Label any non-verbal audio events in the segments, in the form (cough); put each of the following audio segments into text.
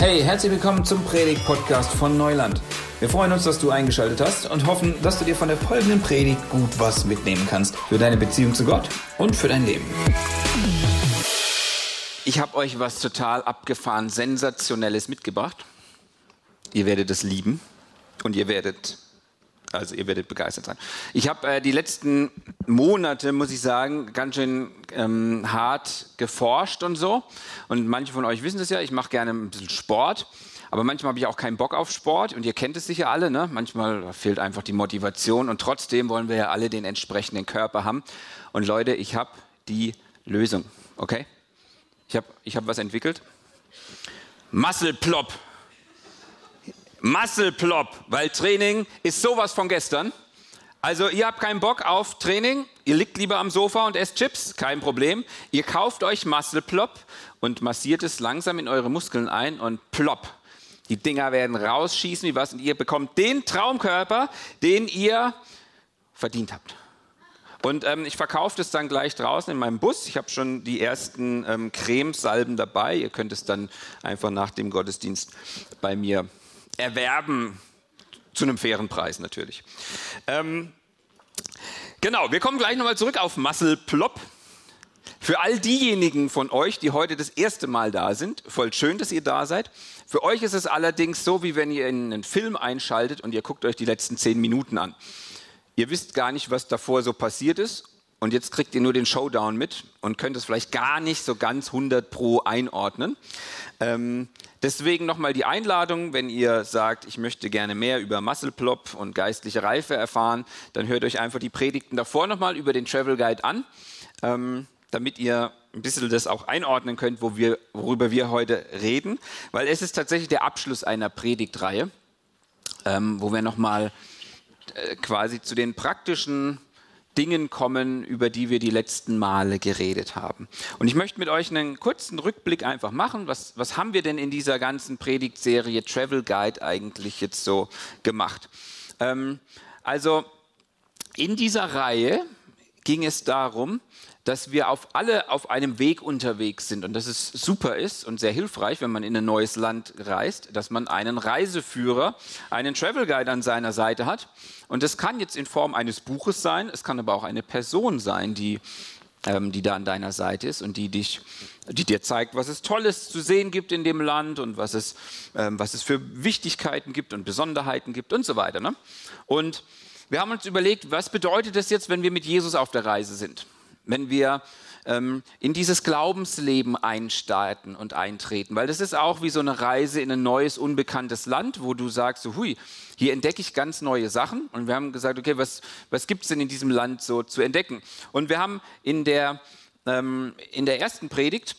Hey, herzlich willkommen zum Predigt-Podcast von Neuland. Wir freuen uns, dass du eingeschaltet hast und hoffen, dass du dir von der folgenden Predigt gut was mitnehmen kannst für deine Beziehung zu Gott und für dein Leben. Ich habe euch was total abgefahren, sensationelles mitgebracht. Ihr werdet es lieben und ihr werdet also ihr werdet begeistert sein. Ich habe äh, die letzten Monate, muss ich sagen, ganz schön ähm, hart geforscht und so. Und manche von euch wissen das ja, ich mache gerne ein bisschen Sport. Aber manchmal habe ich auch keinen Bock auf Sport und ihr kennt es sicher alle. Ne? Manchmal fehlt einfach die Motivation und trotzdem wollen wir ja alle den entsprechenden Körper haben. Und Leute, ich habe die Lösung. Okay? Ich habe ich hab was entwickelt. Muscle Plop Muscle Plop, weil Training ist sowas von gestern. Also ihr habt keinen Bock auf Training, ihr liegt lieber am Sofa und esst Chips, kein Problem. Ihr kauft euch Muscle Plop und massiert es langsam in eure Muskeln ein und plopp. Die Dinger werden rausschießen wie was und ihr bekommt den Traumkörper, den ihr verdient habt. Und ähm, ich verkaufe das dann gleich draußen in meinem Bus. Ich habe schon die ersten ähm, Cremesalben dabei. Ihr könnt es dann einfach nach dem Gottesdienst bei mir erwerben. Zu einem fairen Preis natürlich. Ähm, genau, wir kommen gleich nochmal zurück auf Muscle Plop. Für all diejenigen von euch, die heute das erste Mal da sind, voll schön, dass ihr da seid. Für euch ist es allerdings so, wie wenn ihr in einen Film einschaltet und ihr guckt euch die letzten zehn Minuten an. Ihr wisst gar nicht, was davor so passiert ist und jetzt kriegt ihr nur den Showdown mit und könnt es vielleicht gar nicht so ganz 100 pro einordnen. Ähm, deswegen nochmal die Einladung, wenn ihr sagt, ich möchte gerne mehr über Muscle Plop und geistliche Reife erfahren, dann hört euch einfach die Predigten davor nochmal über den Travel Guide an, ähm, damit ihr ein bisschen das auch einordnen könnt, wo wir, worüber wir heute reden, weil es ist tatsächlich der Abschluss einer Predigtreihe, ähm, wo wir nochmal äh, quasi zu den praktischen Dingen kommen, über die wir die letzten Male geredet haben. Und ich möchte mit euch einen kurzen Rückblick einfach machen. Was, was haben wir denn in dieser ganzen Predigtserie Travel Guide eigentlich jetzt so gemacht? Ähm, also in dieser Reihe ging es darum, dass wir auf alle auf einem Weg unterwegs sind und dass es super ist und sehr hilfreich, wenn man in ein neues Land reist, dass man einen Reiseführer, einen Travel Guide an seiner Seite hat. Und das kann jetzt in Form eines Buches sein, es kann aber auch eine Person sein, die, ähm, die da an deiner Seite ist und die dich, die dir zeigt, was es Tolles zu sehen gibt in dem Land und was es, ähm, was es für Wichtigkeiten gibt und Besonderheiten gibt und so weiter. Ne? Und wir haben uns überlegt, was bedeutet das jetzt, wenn wir mit Jesus auf der Reise sind? Wenn wir ähm, in dieses Glaubensleben einstarten und eintreten. Weil das ist auch wie so eine Reise in ein neues, unbekanntes Land, wo du sagst, so, hui, hier entdecke ich ganz neue Sachen. Und wir haben gesagt, okay, was, was gibt es denn in diesem Land so zu entdecken? Und wir haben in der, ähm, in der ersten Predigt,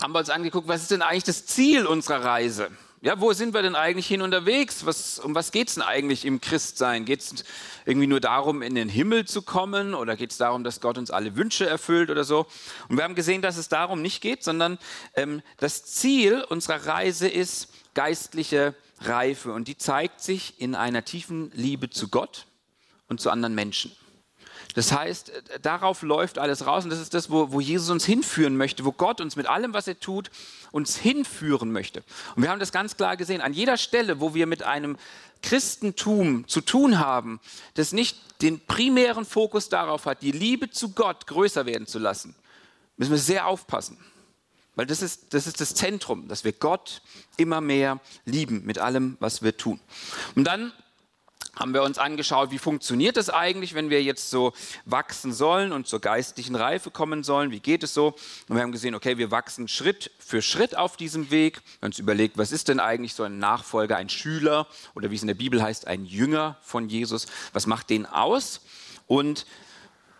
haben wir uns angeguckt, was ist denn eigentlich das Ziel unserer Reise? Ja, wo sind wir denn eigentlich hin unterwegs? Was, um was geht es denn eigentlich im Christsein? Geht es irgendwie nur darum, in den Himmel zu kommen oder geht es darum, dass Gott uns alle Wünsche erfüllt oder so? Und wir haben gesehen, dass es darum nicht geht, sondern ähm, das Ziel unserer Reise ist geistliche Reife und die zeigt sich in einer tiefen Liebe zu Gott und zu anderen Menschen. Das heißt, äh, darauf läuft alles raus und das ist das, wo, wo, Jesus uns hinführen möchte, wo Gott uns mit allem, was er tut, uns hinführen möchte. Und wir haben das ganz klar gesehen. An jeder Stelle, wo wir mit einem Christentum zu tun haben, das nicht den primären Fokus darauf hat, die Liebe zu Gott größer werden zu lassen, müssen wir sehr aufpassen. Weil das ist, das ist das Zentrum, dass wir Gott immer mehr lieben mit allem, was wir tun. Und dann haben wir uns angeschaut, wie funktioniert das eigentlich, wenn wir jetzt so wachsen sollen und zur geistlichen Reife kommen sollen. Wie geht es so? Und wir haben gesehen, okay, wir wachsen Schritt für Schritt auf diesem Weg. Wir haben uns überlegt, was ist denn eigentlich so ein Nachfolger, ein Schüler oder wie es in der Bibel heißt, ein Jünger von Jesus? Was macht den aus? Und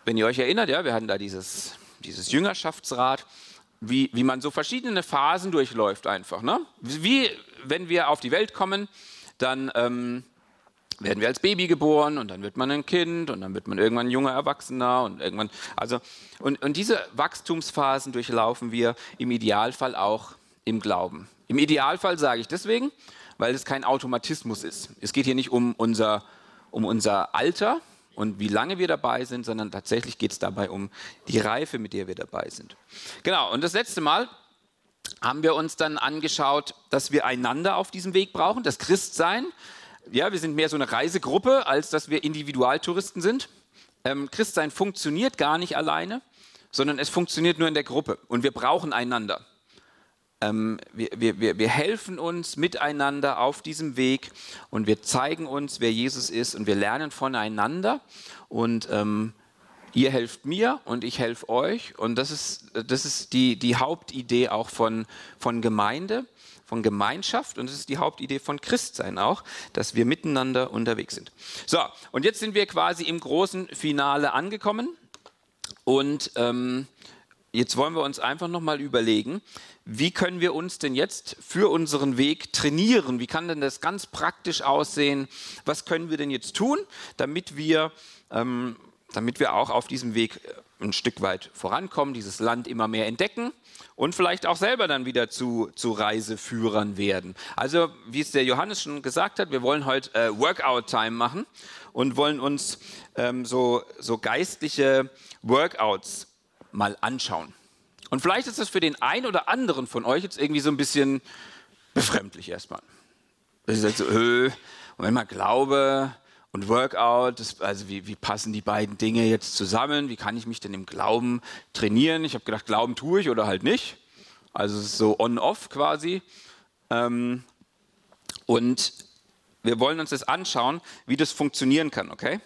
wenn ihr euch erinnert, ja, wir hatten da dieses, dieses Jüngerschaftsrat, wie, wie man so verschiedene Phasen durchläuft einfach. Ne? Wie wenn wir auf die Welt kommen, dann... Ähm, werden wir als Baby geboren und dann wird man ein Kind und dann wird man irgendwann ein junger Erwachsener und irgendwann, also, und, und diese Wachstumsphasen durchlaufen wir im Idealfall auch im Glauben. Im Idealfall sage ich deswegen, weil es kein Automatismus ist. Es geht hier nicht um unser, um unser Alter und wie lange wir dabei sind, sondern tatsächlich geht es dabei um die Reife, mit der wir dabei sind. Genau, und das letzte Mal haben wir uns dann angeschaut, dass wir einander auf diesem Weg brauchen, das Christsein. Ja, wir sind mehr so eine Reisegruppe, als dass wir Individualtouristen sind. Ähm, Christsein funktioniert gar nicht alleine, sondern es funktioniert nur in der Gruppe und wir brauchen einander. Ähm, wir, wir, wir helfen uns miteinander auf diesem Weg und wir zeigen uns, wer Jesus ist und wir lernen voneinander und ähm, ihr helft mir und ich helfe euch und das ist, das ist die, die Hauptidee auch von, von Gemeinde, von Gemeinschaft und das ist die Hauptidee von Christsein auch, dass wir miteinander unterwegs sind. So, und jetzt sind wir quasi im großen Finale angekommen und ähm, jetzt wollen wir uns einfach nochmal überlegen, wie können wir uns denn jetzt für unseren Weg trainieren? Wie kann denn das ganz praktisch aussehen? Was können wir denn jetzt tun, damit wir, ähm, damit wir auch auf diesem Weg äh, ein Stück weit vorankommen, dieses Land immer mehr entdecken und vielleicht auch selber dann wieder zu, zu Reiseführern werden? Also, wie es der Johannes schon gesagt hat, wir wollen heute äh, Workout-Time machen und wollen uns ähm, so, so geistliche Workouts mal anschauen. Und vielleicht ist das für den einen oder anderen von euch jetzt irgendwie so ein bisschen befremdlich erstmal. Dass ihr sagt so, äh, und wenn man Glaube und Workout, das, also wie, wie, passen die beiden Dinge jetzt zusammen? Wie kann ich mich denn im Glauben trainieren? Ich habe gedacht, Glauben tue ich oder halt nicht. Also so on-off quasi. Ähm, und wir wollen uns das anschauen, wie das funktionieren kann, okay?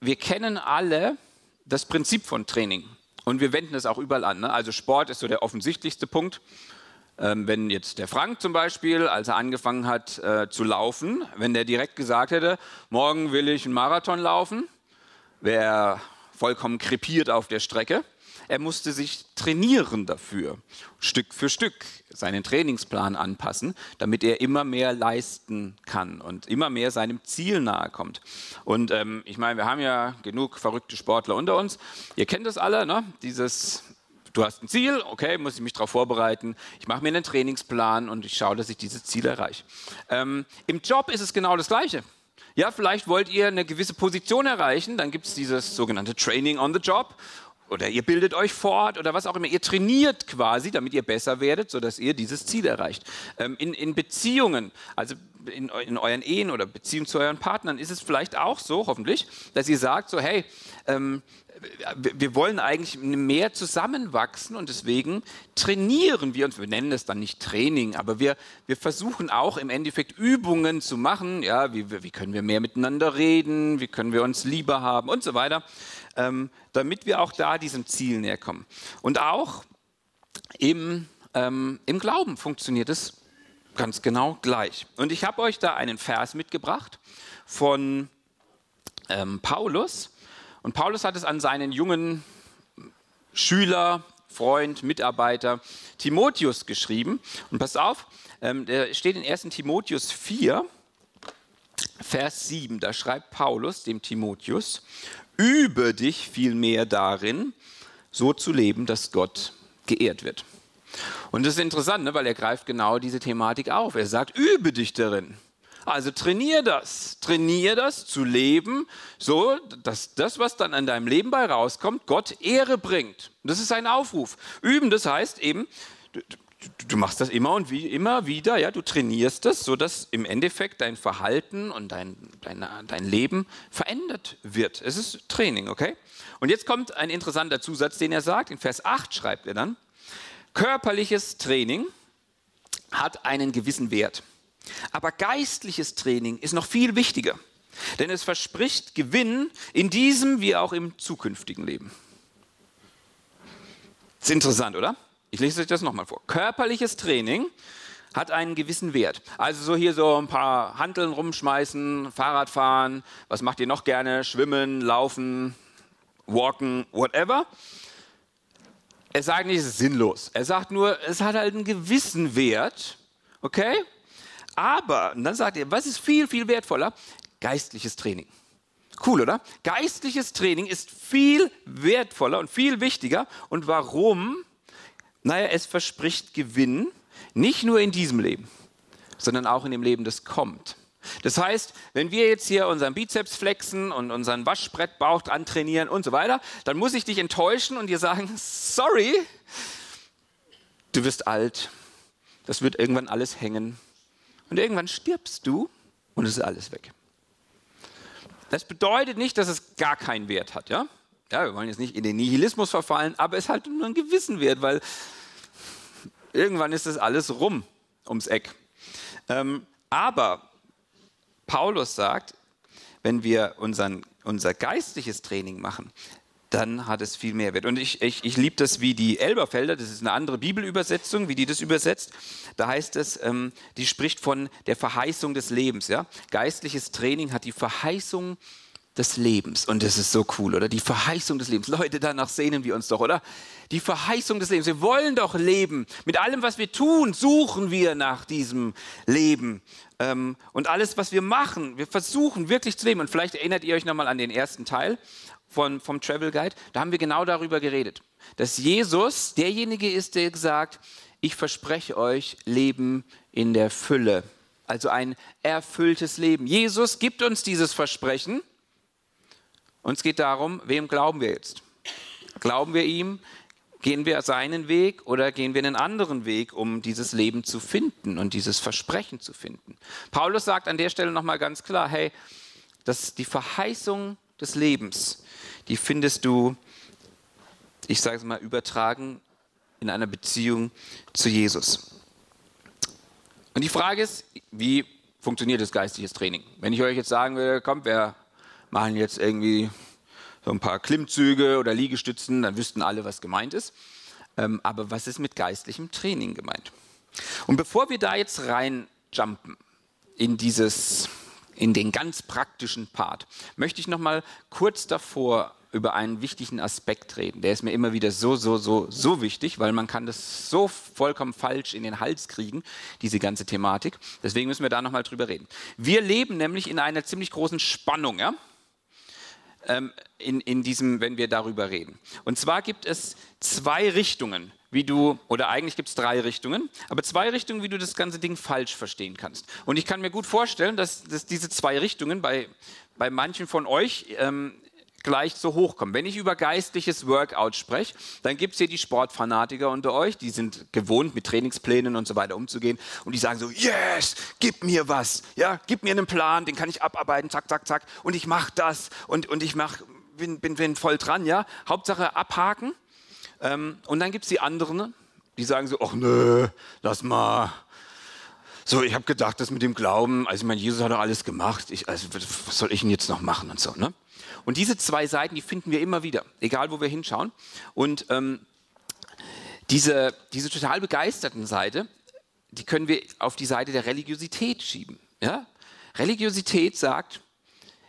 Wir kennen alle das Prinzip von Training. Und wir wenden es auch überall an. Ne? Also Sport ist so der offensichtlichste Punkt. Ähm, wenn jetzt der Frank zum Beispiel, als er angefangen hat äh, zu laufen, wenn der direkt gesagt hätte, morgen will ich einen Marathon laufen, wäre er vollkommen krepiert auf der Strecke. Er musste sich trainieren dafür, Stück für Stück seinen Trainingsplan anpassen, damit er immer mehr leisten kann und immer mehr seinem Ziel nahe kommt. Und ähm, ich meine, wir haben ja genug verrückte Sportler unter uns. Ihr kennt das alle, ne? dieses du hast ein Ziel, okay, muss ich mich darauf vorbereiten. Ich mache mir einen Trainingsplan und ich schaue, dass ich dieses Ziel erreiche. Ähm, Im Job ist es genau das Gleiche. Ja, vielleicht wollt ihr eine gewisse Position erreichen, dann gibt es dieses sogenannte Training on the Job oder ihr bildet euch fort oder was auch immer. Ihr trainiert quasi, damit ihr besser werdet, sodass ihr dieses Ziel erreicht. Ähm, in, in, Beziehungen, also in, in, euren Ehen oder Beziehungen zu euren Partnern, ist es vielleicht auch so, hoffentlich, dass ihr sagt so, hey, ähm, wir wollen eigentlich mehr zusammenwachsen und deswegen trainieren wir uns. Wir nennen es dann nicht Training, aber wir, wir versuchen auch im Endeffekt Übungen zu machen. Ja, wie, wie können wir mehr miteinander reden? Wie können wir uns lieber haben und so weiter ähm, damit wir auch da diesem Ziel näher kommen. Und auch im, ähm, im Glauben funktioniert es ganz genau gleich. Und ich habe euch da einen Vers mitgebracht von ähm, Paulus. Und Paulus hat es an seinen jungen Schüler, Freund, Mitarbeiter Timotheus geschrieben. Und pass auf, ähm, der steht in 1 Timotheus 4, Vers 7. Da schreibt Paulus dem Timotheus, Übe dich vielmehr darin, so zu leben, dass Gott geehrt wird. Und das ist interessant, ne, weil er greift genau diese Thematik auf. Er sagt, übe dich darin. Also trainier das, trainier das zu leben, so dass das, was dann an deinem Leben bei rauskommt, Gott Ehre bringt. Das ist ein Aufruf. Üben, das heißt eben, du machst das immer und wie, immer wieder, ja, du trainierst das, sodass im Endeffekt dein Verhalten und dein, dein, dein Leben verändert wird. Es ist Training, okay? Und jetzt kommt ein interessanter Zusatz, den er sagt. In Vers 8 schreibt er dann, körperliches Training hat einen gewissen Wert. Aber geistliches Training ist noch viel wichtiger, denn es verspricht Gewinn in diesem wie auch im zukünftigen Leben. Ist interessant, oder? Ich lese euch das nochmal vor. Körperliches Training hat einen gewissen Wert. Also so hier so ein paar Hanteln rumschmeißen, Fahrrad fahren, was macht ihr noch gerne? Schwimmen, laufen, walken, whatever. Er sagt nicht, es ist sinnlos. Er sagt nur, es hat halt einen gewissen Wert. Okay? Aber, und dann sagt er, was ist viel, viel wertvoller? Geistliches Training. Cool, oder? Geistliches Training ist viel wertvoller und viel wichtiger. Und warum? Naja, es verspricht Gewinn, nicht nur in diesem Leben, sondern auch in dem Leben, das kommt. Das heißt, wenn wir jetzt hier unseren Bizeps flexen und unseren Waschbrettbauch dran trainieren und so weiter, dann muss ich dich enttäuschen und dir sagen, sorry, du wirst alt, das wird irgendwann alles hängen. Und irgendwann stirbst du und es ist alles weg. Das bedeutet nicht, dass es gar keinen Wert hat, ja? Ja, wir wollen jetzt nicht in den Nihilismus verfallen, aber es hat nur einen gewissen Wert, weil irgendwann ist das alles rum ums Eck. Ähm, aber Paulus sagt, wenn wir unseren, unser geistliches Training machen, dann hat es viel mehr Wert. Und ich, ich, ich liebe das, wie die Elberfelder, das ist eine andere Bibelübersetzung, wie die das übersetzt. Da heißt es, ähm, die spricht von der Verheißung des Lebens. Ja? Geistliches Training hat die Verheißung des Lebens. Und das ist so cool, oder? Die Verheißung des Lebens. Leute, danach sehnen wir uns doch, oder? Die Verheißung des Lebens. Wir wollen doch leben. Mit allem, was wir tun, suchen wir nach diesem Leben. Ähm, und alles, was wir machen, wir versuchen wirklich zu leben. Und vielleicht erinnert ihr euch nochmal an den ersten Teil von, vom Travel Guide. Da haben wir genau darüber geredet. Dass Jesus derjenige ist, der sagt, ich verspreche euch Leben in der Fülle. Also ein erfülltes Leben. Jesus gibt uns dieses Versprechen. Und es geht darum, wem glauben wir jetzt? Glauben wir ihm? Gehen wir seinen Weg oder gehen wir einen anderen Weg, um dieses Leben zu finden und dieses Versprechen zu finden? Paulus sagt an der Stelle nochmal ganz klar, hey, dass die Verheißung des Lebens, die findest du, ich sage es mal übertragen, in einer Beziehung zu Jesus. Und die Frage ist, wie funktioniert das geistliches Training? Wenn ich euch jetzt sagen würde, kommt, wer machen jetzt irgendwie so ein paar Klimmzüge oder Liegestützen, dann wüssten alle, was gemeint ist. Ähm, aber was ist mit geistlichem Training gemeint? Und bevor wir da jetzt reinjumpen in dieses, in den ganz praktischen Part, möchte ich noch mal kurz davor über einen wichtigen Aspekt reden. Der ist mir immer wieder so, so, so, so wichtig, weil man kann das so vollkommen falsch in den Hals kriegen, diese ganze Thematik. Deswegen müssen wir da noch mal drüber reden. Wir leben nämlich in einer ziemlich großen Spannung. Ja? Ähm, in, in diesem, wenn wir darüber reden. Und zwar gibt es zwei Richtungen, wie du, oder eigentlich gibt es drei Richtungen, aber zwei Richtungen, wie du das ganze Ding falsch verstehen kannst. Und ich kann mir gut vorstellen, dass, dass diese zwei Richtungen bei, bei manchen von euch ähm, gleich so hochkommen. Wenn ich über geistliches Workout spreche, dann gibt es hier die Sportfanatiker unter euch, die sind gewohnt, mit Trainingsplänen und so weiter umzugehen. Und die sagen so, yes, gib mir was, ja, gib mir einen Plan, den kann ich abarbeiten, zack, zack, zack. Und ich mache das. Und, und ich mach, bin, bin, bin voll dran, ja, Hauptsache abhaken. Ähm, und dann gibt es die anderen, die sagen so, ach nö, lass mal, so, ich habe gedacht, das mit dem Glauben, also ich meine, Jesus hat doch alles gemacht, ich, also was soll ich denn jetzt noch machen und so, ne? Und diese zwei Seiten, die finden wir immer wieder, egal wo wir hinschauen. Und ähm, diese, diese total begeisterten Seite, die können wir auf die Seite der Religiosität schieben. Ja? Religiosität sagt,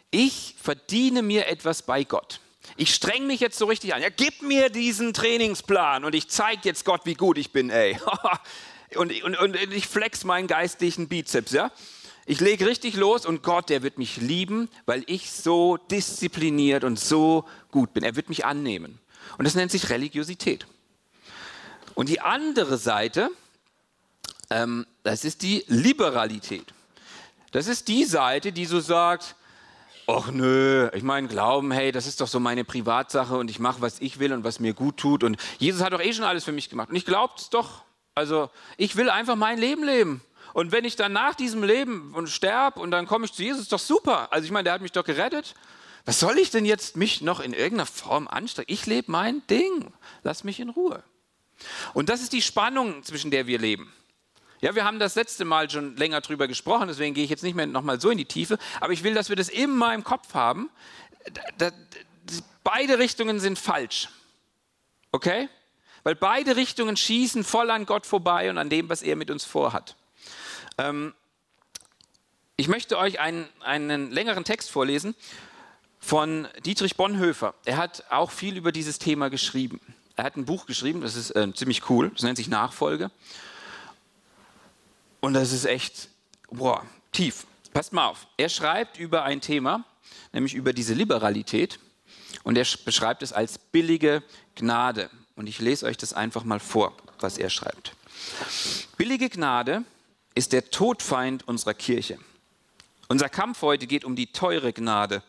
ich verdiene mir etwas bei Gott. Ich streng mich jetzt so richtig an. Ja, gib mir diesen Trainingsplan und ich zeige jetzt Gott, wie gut ich bin, ey. (laughs) und, und, und ich flex meinen geistlichen Bizeps, ja. Ich lege richtig los und Gott, der wird mich lieben, weil ich so diszipliniert und so gut bin. Er wird mich annehmen. Und das nennt sich Religiosität. Und die andere Seite, ähm, das ist die Liberalität. Das ist die Seite, die so sagt, ach nö, ich meine, Glauben, hey, das ist doch so meine Privatsache und ich mache, was ich will und was mir gut tut. Und Jesus hat doch eh schon alles für mich gemacht. Und ich glaube es doch. Also ich will einfach mein Leben leben. Und wenn ich dann nach diesem Leben und sterbe und dann komme ich zu Jesus, ist doch super. Also ich meine, der hat mich doch gerettet. Was soll ich denn jetzt mich noch in irgendeiner Form anstrengen? Ich lebe mein Ding. Lass mich in Ruhe. Und das ist die Spannung, zwischen der wir leben. Ja, wir haben das letzte Mal schon länger drüber gesprochen, deswegen gehe ich jetzt nicht mehr nochmal so in die Tiefe. Aber ich will, dass wir das immer im Kopf haben. Da, da, beide Richtungen sind falsch. Okay? Weil beide Richtungen schießen voll an Gott vorbei und an dem, was er mit uns vorhat. Ähm, ich möchte euch einen, einen längeren Text vorlesen von Dietrich Bonhoeffer. Er hat auch viel über dieses Thema geschrieben. Er hat ein Buch geschrieben, das ist äh, ziemlich cool, das nennt sich Nachfolge. Und das ist echt, boah, tief. Passt mal auf. Er schreibt über ein Thema, nämlich über diese Liberalität. Und er beschreibt es als billige Gnade. Und ich lese euch das einfach mal vor, was er schreibt. Billige Gnade ist der Todfeind unserer Kirche. Unser Kampf heute geht um die teure Gnade.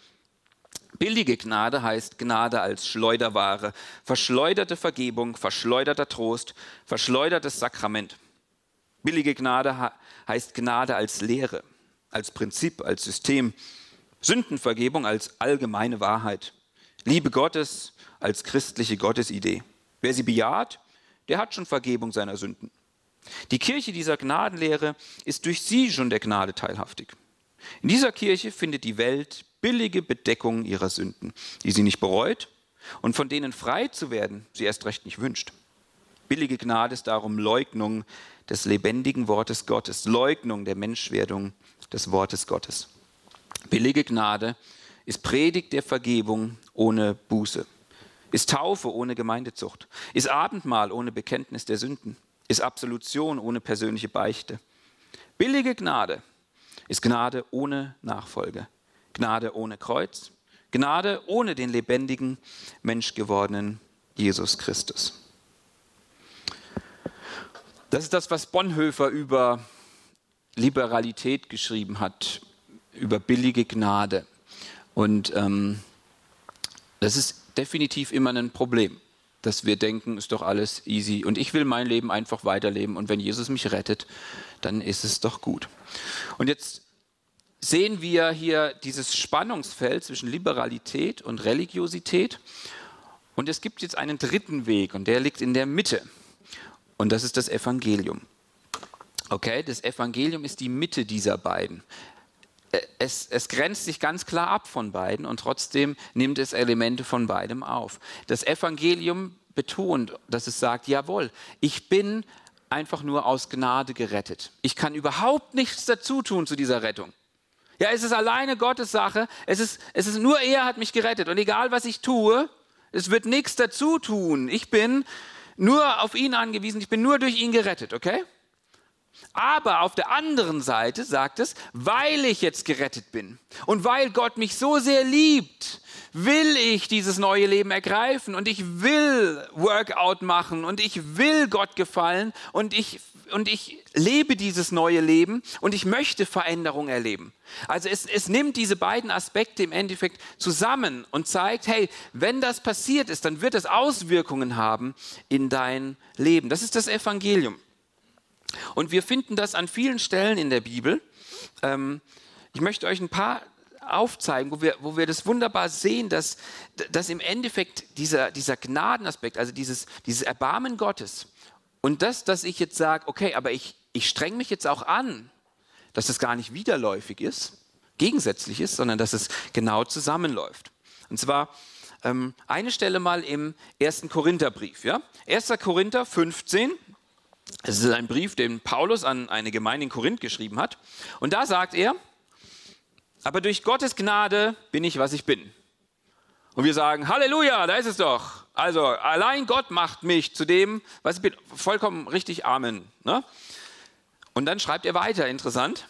Billige Gnade heißt Gnade als Schleuderware, verschleuderte Vergebung, verschleuderter Trost, verschleudertes Sakrament. Billige Gnade heißt Gnade als Lehre, als Prinzip, als System. Sündenvergebung als allgemeine Wahrheit. Liebe Gottes als christliche Gottesidee. Wer sie bejaht, der hat schon Vergebung seiner Sünden. Die Kirche dieser Gnadenlehre ist durch sie schon der Gnade teilhaftig. In dieser Kirche findet die Welt billige Bedeckungen ihrer Sünden, die sie nicht bereut und von denen frei zu werden sie erst recht nicht wünscht. Billige Gnade ist darum Leugnung des lebendigen Wortes Gottes, Leugnung der Menschwerdung des Wortes Gottes. Billige Gnade ist Predigt der Vergebung ohne Buße, ist Taufe ohne Gemeindezucht, ist Abendmahl ohne Bekenntnis der Sünden, ist Absolution ohne persönliche Beichte. Billige Gnade ist Gnade ohne Nachfolge, Gnade ohne Kreuz, Gnade ohne den lebendigen, menschgewordenen Jesus Christus. Das ist das, was Bonhoeffer über Liberalität geschrieben hat, über billige Gnade. Und ähm, das ist definitiv immer ein Problem, dass wir denken, ist doch alles easy und ich will mein Leben einfach weiterleben und wenn Jesus mich rettet, dann ist es doch gut. Und jetzt sehen wir hier dieses Spannungsfeld zwischen Liberalität und Religiosität. Und es gibt jetzt einen dritten Weg und der liegt in der Mitte. Und das ist das Evangelium. Okay, das Evangelium ist die Mitte dieser beiden. Es, es, grenzt sich ganz klar ab von beiden und trotzdem nimmt es Elemente von beidem auf. Das Evangelium betont, dass es sagt, jawohl, ich bin einfach nur aus Gnade gerettet. Ich kann überhaupt nichts dazu tun zu dieser Rettung. Ja, es ist alleine Gottes Sache. Es ist, es ist nur er hat mich gerettet. Und egal was ich tue, es wird nichts dazu tun. Ich bin nur auf ihn angewiesen. Ich bin nur durch ihn gerettet, okay? Aber auf der anderen Seite sagt es, weil ich jetzt gerettet bin und weil Gott mich so sehr liebt, will ich dieses neue Leben ergreifen und ich will Workout machen und ich will Gott gefallen und ich, und ich lebe dieses neue Leben und ich möchte Veränderung erleben. Also es, es nimmt diese beiden Aspekte im Endeffekt zusammen und zeigt, hey, wenn das passiert ist, dann wird es Auswirkungen haben in dein Leben. Das ist das Evangelium. Und wir finden das an vielen Stellen in der Bibel. Ähm, ich möchte euch ein paar aufzeigen, wo wir, wo wir das wunderbar sehen, dass, dass im Endeffekt dieser, dieser Gnadenaspekt, also dieses, dieses Erbarmen Gottes und das, dass ich jetzt sage, okay, aber ich, ich streng mich jetzt auch an, dass das gar nicht widerläufig ist, gegensätzlich ist, sondern dass es genau zusammenläuft. Und zwar ähm, eine Stelle mal im ersten Korintherbrief. Ja? 1. Korinther 15, es ist ein Brief, den Paulus an eine Gemeinde in Korinth geschrieben hat. Und da sagt er, aber durch Gottes Gnade bin ich, was ich bin. Und wir sagen, Halleluja, da ist es doch. Also allein Gott macht mich zu dem, was ich bin. Vollkommen richtig, Amen. Ne? Und dann schreibt er weiter, interessant.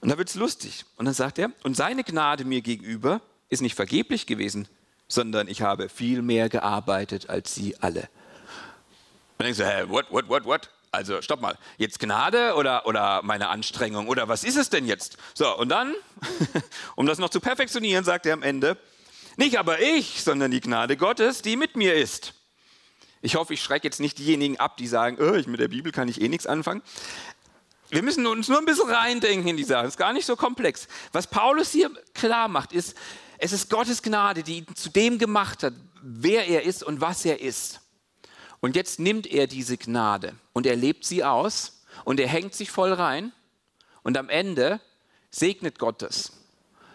Und da wird es lustig. Und dann sagt er, und seine Gnade mir gegenüber ist nicht vergeblich gewesen, sondern ich habe viel mehr gearbeitet als sie alle. Und denkst du, hä, what, what, what, what? Also stopp mal, jetzt Gnade oder, oder meine Anstrengung oder was ist es denn jetzt? So, und dann, (laughs) um das noch zu perfektionieren, sagt er am Ende, nicht aber ich, sondern die Gnade Gottes, die mit mir ist. Ich hoffe, ich schrecke jetzt nicht diejenigen ab, die sagen, oh, ich, mit der Bibel kann ich eh nichts anfangen. Wir müssen uns nur ein bisschen reindenken in die Sache. Es ist gar nicht so komplex. Was Paulus hier klar macht, ist, es ist Gottes Gnade, die ihn zu dem gemacht hat, wer er ist und was er ist. Und jetzt nimmt er diese Gnade und er lebt sie aus und er hängt sich voll rein und am Ende segnet Gott das,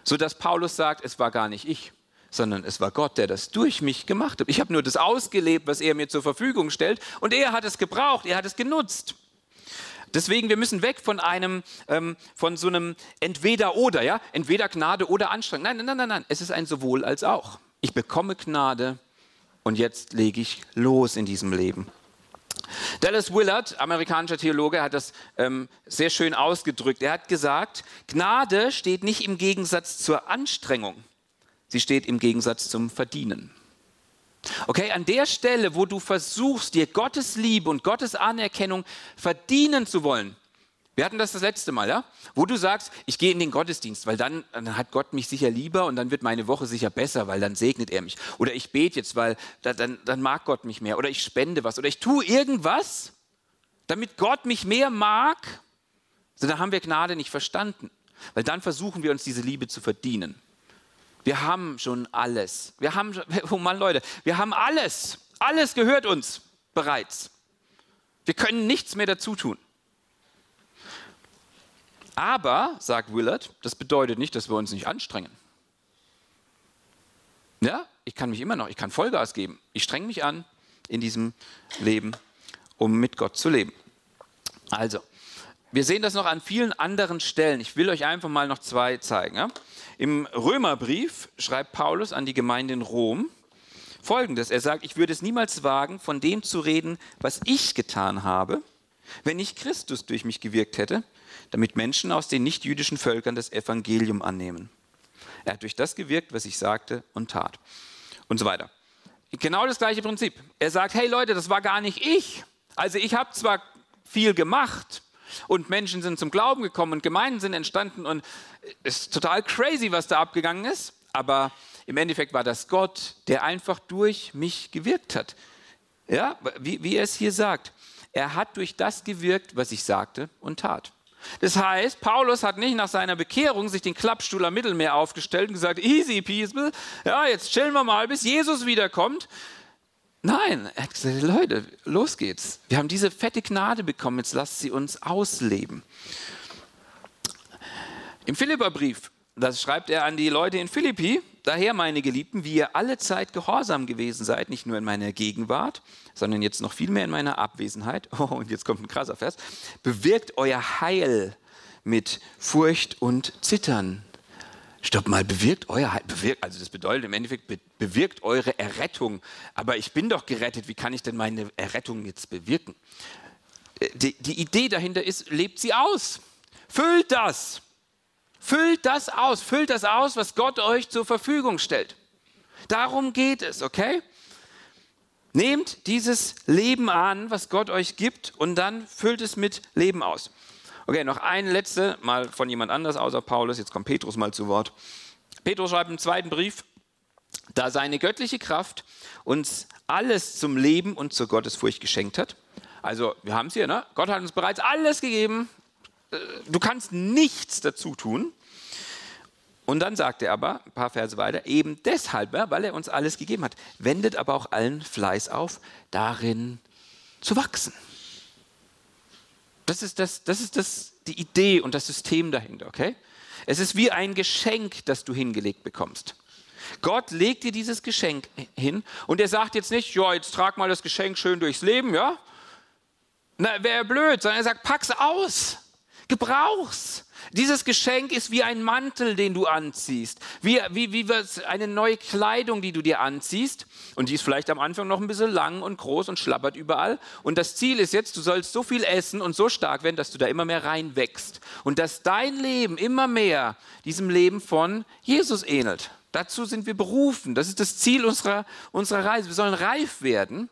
sodass Paulus sagt, es war gar nicht ich, sondern es war Gott, der das durch mich gemacht hat. Ich habe nur das ausgelebt, was er mir zur Verfügung stellt und er hat es gebraucht, er hat es genutzt. Deswegen, wir müssen weg von einem, ähm, von so einem Entweder-Oder, ja, entweder Gnade oder Anstrengung. Nein, nein, nein, nein, es ist ein sowohl als auch. Ich bekomme Gnade und jetzt lege ich los in diesem Leben. Dallas Willard, amerikanischer Theologe, hat das ähm, sehr schön ausgedrückt. Er hat gesagt, Gnade steht nicht im Gegensatz zur Anstrengung, sie steht im Gegensatz zum Verdienen. Okay, an der Stelle, wo du versuchst, dir Gottes Liebe und Gottes Anerkennung verdienen zu wollen, wir hatten das das letzte Mal, ja? Wo du sagst, ich gehe in den Gottesdienst, weil dann, dann, hat Gott mich sicher lieber und dann wird meine Woche sicher besser, weil dann segnet er mich. Oder ich bete jetzt, weil dann, dann mag Gott mich mehr. Oder ich spende was. Oder ich tue irgendwas, damit Gott mich mehr mag, so dann haben wir Gnade nicht verstanden. Weil dann versuchen wir uns diese Liebe zu verdienen. Wir haben schon alles. Wir haben, (laughs) oh Mann, Leute, wir haben alles. Alles gehört uns bereits. Wir können nichts mehr dazu tun. Aber, sagt Willard, das bedeutet nicht, dass wir uns nicht anstrengen. Ja, ich kann mich immer noch, ich kann Vollgas geben. Ich strenge mich an in diesem Leben, um mit Gott zu leben. Also, wir sehen das noch an vielen anderen Stellen. Ich will euch einfach mal noch zwei zeigen. Ja? Im Römerbrief schreibt Paulus an die Gemeinde in Rom folgendes. Er sagt, ich würde es niemals wagen, von dem zu reden, was ich getan habe, wenn nicht Christus durch mich gewirkt hätte, damit Menschen aus den nichtjüdischen Völkern das Evangelium annehmen. Er hat durch das gewirkt, was ich sagte und tat. Und so weiter. Genau das gleiche Prinzip. Er sagt, hey Leute, das war gar nicht ich. Also ich habe zwar viel gemacht und Menschen sind zum Glauben gekommen und Gemeinden sind entstanden und es ist total crazy, was da abgegangen ist, aber im Endeffekt war das Gott, der einfach durch mich gewirkt hat. Ja, wie, wie er es hier sagt. Er hat durch das gewirkt, was ich sagte und tat. Das heißt, Paulus hat nicht nach seiner Bekehrung sich den Klappstuhl am Mittelmeer aufgestellt und gesagt, easy peasy, ja, jetzt chillen wir mal, bis Jesus wiederkommt, Nein, er hat gesagt, Leute, los geht's. Wir haben diese fette Gnade bekommen, jetzt lasst sie uns ausleben. Im Philipperbrief, das schreibt er an die Leute in Philippi, daher meine Geliebten, wie ihr alle Zeit gehorsam gewesen seid, nicht nur in meiner Gegenwart, sondern jetzt noch viel mehr in meiner Abwesenheit. (laughs) Oh, und jetzt kommt ein krasser Vers. Bewirkt euer Heil mit Furcht und Zittern. Stopp mal, bewirkt euer Heil, bewirkt, also das bedeutet im Endeffekt, bewirkt eure Errettung. Aber ich bin doch gerettet, wie kann ich denn meine Errettung jetzt bewirken? Äh, die, die Idee dahinter ist, lebt sie aus. Füllt das. Füllt das aus. Füllt das aus, was Gott euch zur Verfügung stellt. Darum geht es, okay? Nehmt dieses Leben an, was Gott euch gibt, und dann füllt es mit Leben aus. Okay, noch ein letzte, mal von jemand anders außer Paulus. Jetzt kommt Petrus mal zu Wort. Petrus schreibt im zweiten Brief, da seine göttliche Kraft uns alles zum Leben und zur Gottesfurcht geschenkt hat. Also, wir haben es hier, ne? Gott hat uns bereits alles gegeben. Du kannst nichts dazu tun. Und dann sagt er aber, ein paar Verse weiter, eben deshalb, weil er uns alles gegeben hat, wendet aber auch allen Fleiß auf, darin zu wachsen. Das ist, das, das ist das, die Idee und das System dahinter, okay? Es ist wie ein Geschenk, das du hingelegt bekommst. Gott legt dir dieses Geschenk hin und er sagt jetzt nicht, ja, jetzt trag mal das Geschenk schön durchs Leben, ja? Na, wäre blöd, sondern er sagt, pack's aus, gebrauch's. Dieses Geschenk ist wie ein Mantel, den du anziehst, wie, wie, wie eine neue Kleidung, die du dir anziehst. Und die ist vielleicht am Anfang noch ein bisschen lang und groß und schlappert überall. Und das Ziel ist jetzt, du sollst so viel essen und so stark werden, dass du da immer mehr reinwächst. Und dass dein Leben immer mehr diesem Leben von Jesus ähnelt. Dazu sind wir berufen. Das ist das Ziel unserer, unserer Reise. Wir sollen reif werden.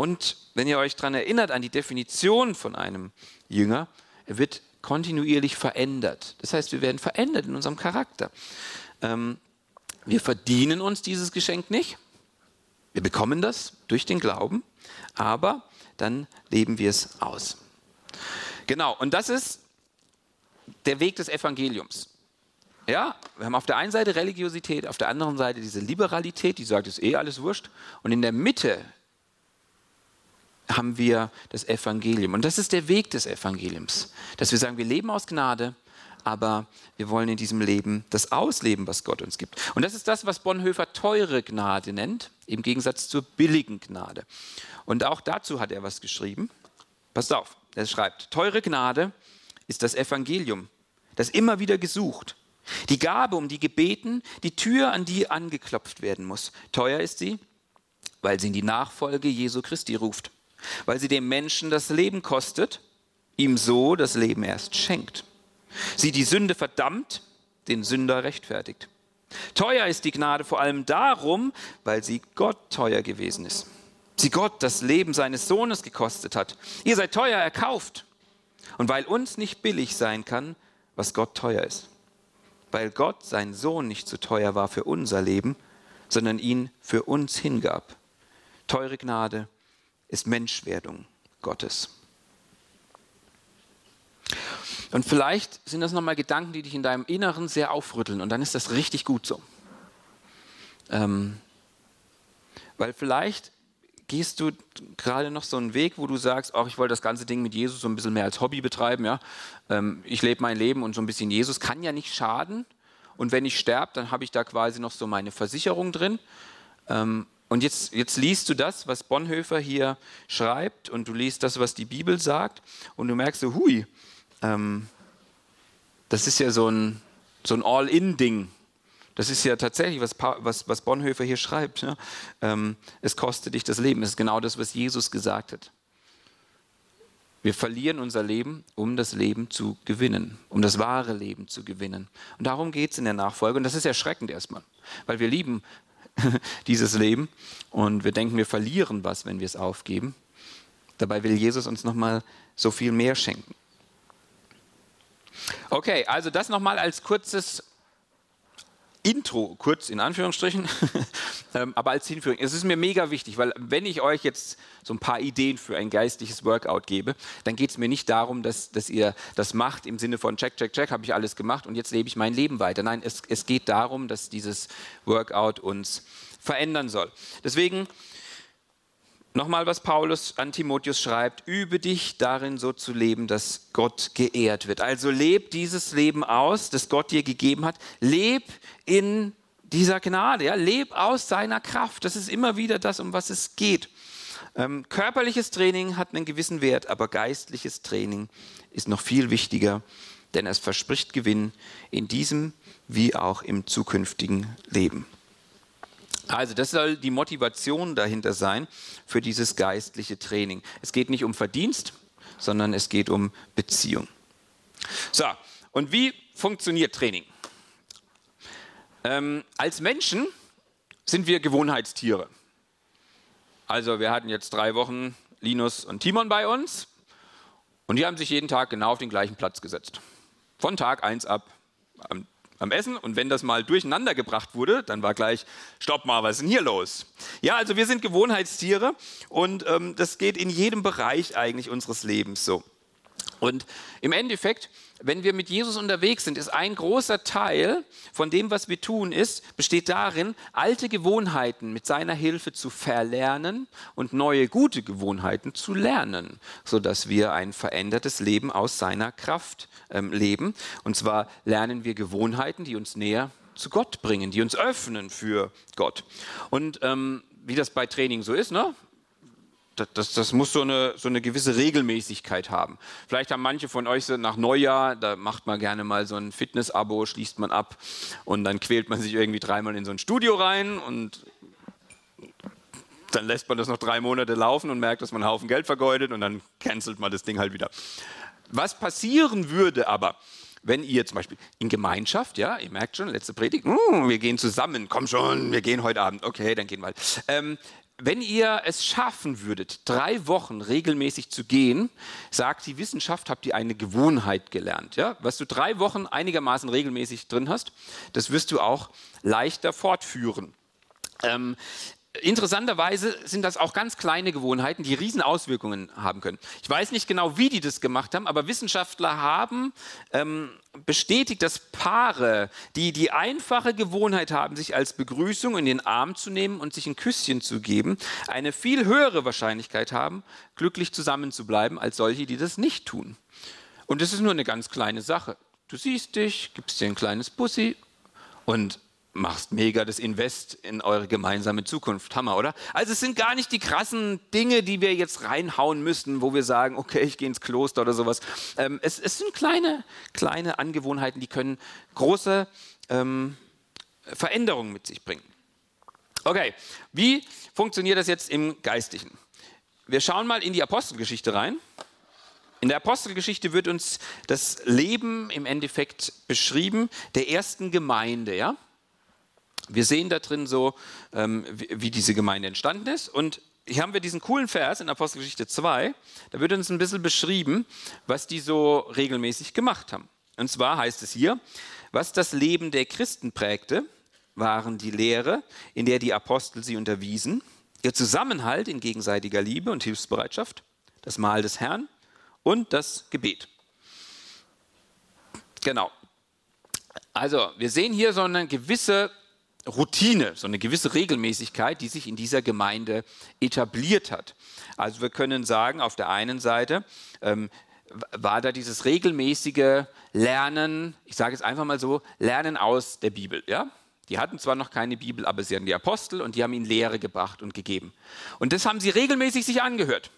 Und wenn ihr euch daran erinnert, an die Definition von einem Jünger, er wird kontinuierlich verändert. Das heißt, wir werden verändert in unserem Charakter. Ähm, wir verdienen uns dieses Geschenk nicht. Wir bekommen das durch den Glauben, aber dann leben wir es aus. Genau, und das ist der Weg des Evangeliums. Ja, wir haben auf der einen Seite Religiosität, auf der anderen Seite diese Liberalität, die sagt, es ist eh alles wurscht. Und in der Mitte haben wir das Evangelium. Und das ist der Weg des Evangeliums, dass wir sagen, wir leben aus Gnade, aber wir wollen in diesem Leben das ausleben, was Gott uns gibt. Und das ist das, was Bonhoeffer teure Gnade nennt, im Gegensatz zur billigen Gnade. Und auch dazu hat er was geschrieben. Passt auf, er schreibt, teure Gnade ist das Evangelium, das immer wieder gesucht. Die Gabe, um die gebeten, die Tür, an die angeklopft werden muss. Teuer ist sie, weil sie in die Nachfolge Jesu Christi ruft weil sie dem Menschen das Leben kostet, ihm so das Leben erst schenkt. Sie die Sünde verdammt, den Sünder rechtfertigt. Teuer ist die Gnade vor allem darum, weil sie Gott teuer gewesen ist. Sie Gott das Leben seines Sohnes gekostet hat. Ihr seid teuer erkauft. Und weil uns nicht billig sein kann, was Gott teuer ist. Weil Gott sein Sohn nicht zu so teuer war für unser Leben, sondern ihn für uns hingab. Teure Gnade ist Menschwerdung. Gottes. Und vielleicht sind das nochmal Gedanken, die dich in deinem Inneren sehr aufrütteln und dann ist das richtig gut so. Ähm, weil vielleicht gehst du gerade noch so einen Weg, wo du sagst, ach, ich wollte das ganze Ding mit Jesus so ein bisschen mehr als Hobby betreiben. Ja? Ähm, ich lebe mein Leben und so ein bisschen Jesus kann ja nicht schaden. Und wenn ich sterbe, dann habe ich da quasi noch so meine Versicherung drin. Ähm, und jetzt, jetzt liest du das, was Bonhoeffer hier schreibt und du liest das, was die Bibel sagt und du merkst so, hui, ähm, das ist ja so ein, so ein All-In-Ding. Das ist ja tatsächlich, was, was, was Bonhoeffer hier schreibt. Ja? Ähm, es kostet dich das Leben. Es ist genau das, was Jesus gesagt hat. Wir verlieren unser Leben, um das Leben zu gewinnen, um das wahre Leben zu gewinnen. Und darum geht es in der Nachfolge. Und das ist erschreckend erstmal, weil wir lieben (laughs) dieses Leben und wir denken, wir verlieren was, wenn wir es aufgeben. Dabei will Jesus uns nochmal so viel mehr schenken. Okay, also das nochmal als kurzes Intro, kurz in Anführungsstrichen, (laughs) ähm, aber als Hinführung. Es ist mir mega wichtig, weil wenn ich euch jetzt so ein paar Ideen für ein geistliches Workout gebe, dann geht es mir nicht darum, dass, dass ihr das macht im Sinne von check, check, check, habe ich alles gemacht und jetzt lebe ich mein Leben weiter. Nein, es, es geht darum, dass dieses Workout uns verändern soll. Deswegen Nochmal, was Paulus an Timotheus schreibt, übe dich darin so zu leben, dass Gott geehrt wird. Also leb dieses Leben aus, das Gott dir gegeben hat. Leb in dieser Gnade, ja? leb aus seiner Kraft. Das ist immer wieder das, um was es geht. Ähm, körperliches Training hat einen gewissen Wert, aber geistliches Training ist noch viel wichtiger, denn es verspricht Gewinn in diesem wie auch im zukünftigen Leben. Also das soll die Motivation dahinter sein für dieses geistliche Training. Es geht nicht um Verdienst, sondern es geht um Beziehung. So, und wie funktioniert Training? Ähm, als Menschen sind wir Gewohnheitstiere. Also wir hatten jetzt drei Wochen Linus und Timon bei uns und die haben sich jeden Tag genau auf den gleichen Platz gesetzt. Von Tag 1 ab. Am am Essen und wenn das mal durcheinander gebracht wurde, dann war gleich, stopp mal, was ist denn hier los? Ja, also wir sind Gewohnheitstiere und ähm, das geht in jedem Bereich eigentlich unseres Lebens so. Und im Endeffekt, wenn wir mit Jesus unterwegs sind, ist ein großer Teil von dem, was wir tun, ist, besteht darin, alte Gewohnheiten mit seiner Hilfe zu verlernen und neue gute Gewohnheiten zu lernen, sodass wir ein verändertes Leben aus seiner Kraft ähm, leben. Und zwar lernen wir Gewohnheiten, die uns näher zu Gott bringen, die uns öffnen für Gott. Und ähm, wie das bei Training so ist, ne? Das, das, muss so eine, so eine gewisse Regelmäßigkeit haben. Vielleicht haben manche von euch so nach Neujahr, da macht man gerne mal so ein Fitness-Abo, schließt man ab und dann quält man sich irgendwie dreimal in so ein Studio rein und dann lässt man das noch drei Monate laufen und merkt, dass man einen Haufen Geld vergeudet und dann cancelt man das Ding halt wieder. Was passieren würde aber, wenn ihr zum Beispiel in Gemeinschaft, ja, ihr merkt schon, letzte Predigt, uh, wir gehen zusammen, komm schon, wir gehen heute Abend, okay, dann gehen wir halt. Ähm, wenn ihr es schaffen würdet, drei Wochen regelmäßig zu gehen, sagt die Wissenschaft, habt ihr eine Gewohnheit gelernt. Ja? Was du drei Wochen einigermaßen regelmäßig drin hast, das wirst du auch leichter fortführen. Ähm, Interessanterweise sind das auch ganz kleine Gewohnheiten, die riesen Auswirkungen haben können. Ich weiß nicht genau, wie die das gemacht haben, aber Wissenschaftler haben ähm, bestätigt, dass Paare, die die einfache Gewohnheit haben, sich als Begrüßung in den Arm zu nehmen und sich ein Küsschen zu geben, eine viel höhere Wahrscheinlichkeit haben, glücklich zusammenzubleiben, als solche, die das nicht tun. Und das ist nur eine ganz kleine Sache. Du siehst dich, gibst dir ein kleines Bussi und machst mega das Invest in eure gemeinsame Zukunft. Hammer, oder? Also es sind gar nicht die krassen Dinge, die wir jetzt reinhauen müssen, wo wir sagen, okay, ich gehe ins Kloster oder sowas. Ähm, es, es, sind kleine, kleine Angewohnheiten, die können große ähm, Veränderungen mit sich bringen. Okay, wie funktioniert das jetzt im Geistlichen? Wir schauen mal in die Apostelgeschichte rein. In der Apostelgeschichte wird uns das Leben im Endeffekt beschrieben der ersten Gemeinde, ja? Wir sehen da drin so, ähm, wie, wie diese Gemeinde entstanden ist. Und hier haben wir diesen coolen Vers in Apostelgeschichte 2. Da wird uns ein bisschen beschrieben, was die so regelmäßig gemacht haben. Und zwar heißt es hier, was das Leben der Christen prägte, waren die Lehre, in der die Apostel sie unterwiesen, ihr Zusammenhalt in gegenseitiger Liebe und Hilfsbereitschaft, das Mahl des Herrn und das Gebet. Genau. Also, wir sehen hier so eine gewisse Routine, so eine gewisse Regelmäßigkeit, die sich in dieser Gemeinde etabliert hat. Also wir können sagen, auf der einen Seite ähm, war da dieses regelmäßige Lernen, ich sage es einfach mal so, Lernen aus der Bibel. Ja? Die hatten zwar noch keine Bibel, aber sie hatten die Apostel und die haben ihnen Lehre gebracht und gegeben. Und das haben sie regelmäßig sich angehört.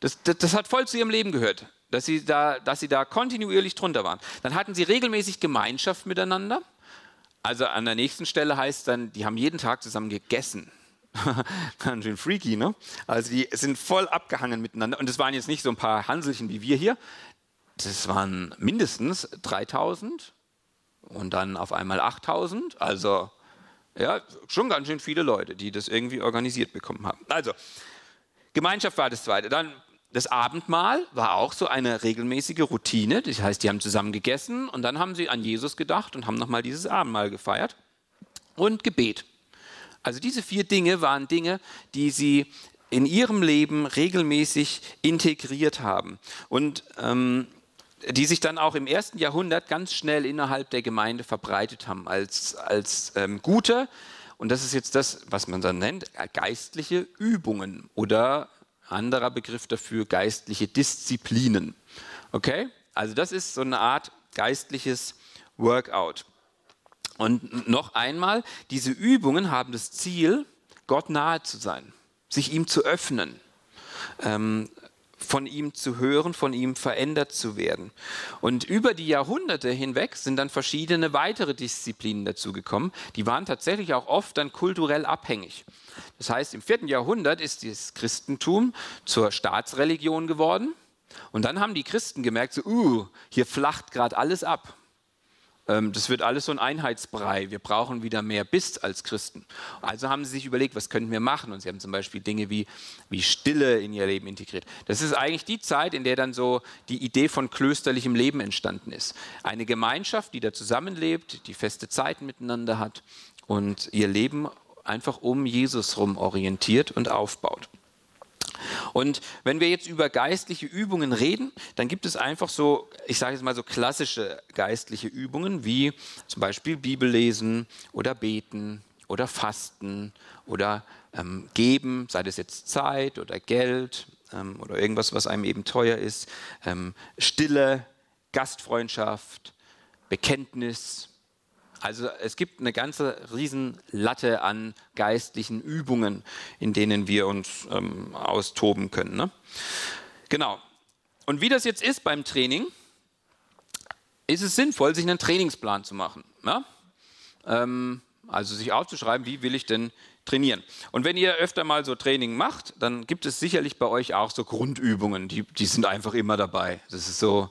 Das, das, das hat voll zu ihrem Leben gehört, dass sie, da, dass sie da kontinuierlich drunter waren. Dann hatten sie regelmäßig Gemeinschaft miteinander. Also an der nächsten Stelle heißt dann, die haben jeden Tag zusammen gegessen. (laughs) Ganz schön freaky, ne? Also die sind voll abgehangen miteinander. Und das waren jetzt nicht so ein paar Hanselchen wie wir hier. Das waren mindestens 3000 und dann auf einmal 8000. Also ja, schon ganz schön viele Leute, die das irgendwie organisiert bekommen haben. Also, Gemeinschaft war das Zweite. Dann das Abendmahl war auch so eine regelmäßige Routine. Das heißt, die haben zusammen gegessen und dann haben sie an Jesus gedacht und haben nochmal dieses Abendmahl gefeiert. Und Gebet. Also diese vier Dinge waren Dinge, die sie in ihrem Leben regelmäßig integriert haben und ähm, die sich dann auch im ersten Jahrhundert ganz schnell innerhalb der Gemeinde verbreitet haben als, als ähm, gute, und das ist jetzt das, was man dann nennt, geistliche Übungen oder anderer Begriff dafür geistliche Disziplinen. Okay? Also das ist so eine Art geistliches Workout. Und noch einmal, diese Übungen haben das Ziel, Gott nahe zu sein, sich ihm zu öffnen, ähm, von ihm zu hören, von ihm verändert zu werden. Und über die Jahrhunderte hinweg sind dann verschiedene weitere Disziplinen dazugekommen. Die waren tatsächlich auch oft dann kulturell abhängig. Das heißt, im vierten Jahrhundert ist das Christentum zur Staatsreligion geworden. Und dann haben die Christen gemerkt, so, uh, hier flacht gerade alles ab. Ähm, das wird alles so ein Einheitsbrei. Wir brauchen wieder mehr Biss als Christen. Also haben sie sich überlegt, was könnten wir machen? Und sie haben zum Beispiel Dinge wie, wie Stille in ihr Leben integriert. Das ist eigentlich die Zeit, in der dann so die Idee von klösterlichem Leben entstanden ist. Eine Gemeinschaft, die da zusammenlebt, die feste Zeiten miteinander hat und ihr Leben einfach um Jesus rum orientiert und aufbaut. Und wenn wir jetzt über geistliche Übungen reden, dann gibt es einfach so, ich sage jetzt mal so klassische geistliche Übungen, wie zum Beispiel Bibellesen oder Beten oder Fasten oder ähm, Geben, sei das jetzt Zeit oder Geld ähm, oder irgendwas, was einem eben teuer ist, ähm, Stille, Gastfreundschaft, Bekenntnis, also es gibt eine ganze Riesenlatte an geistlichen Übungen, in denen wir uns ähm, austoben können. Ne? Genau. Und wie das jetzt ist beim Training, ist es sinnvoll, sich einen Trainingsplan zu machen. Ne? Ähm, also sich aufzuschreiben, wie will ich denn trainieren. Und wenn ihr öfter mal so Training macht, dann gibt es sicherlich bei euch auch so Grundübungen, die, die sind einfach immer dabei. Das ist so,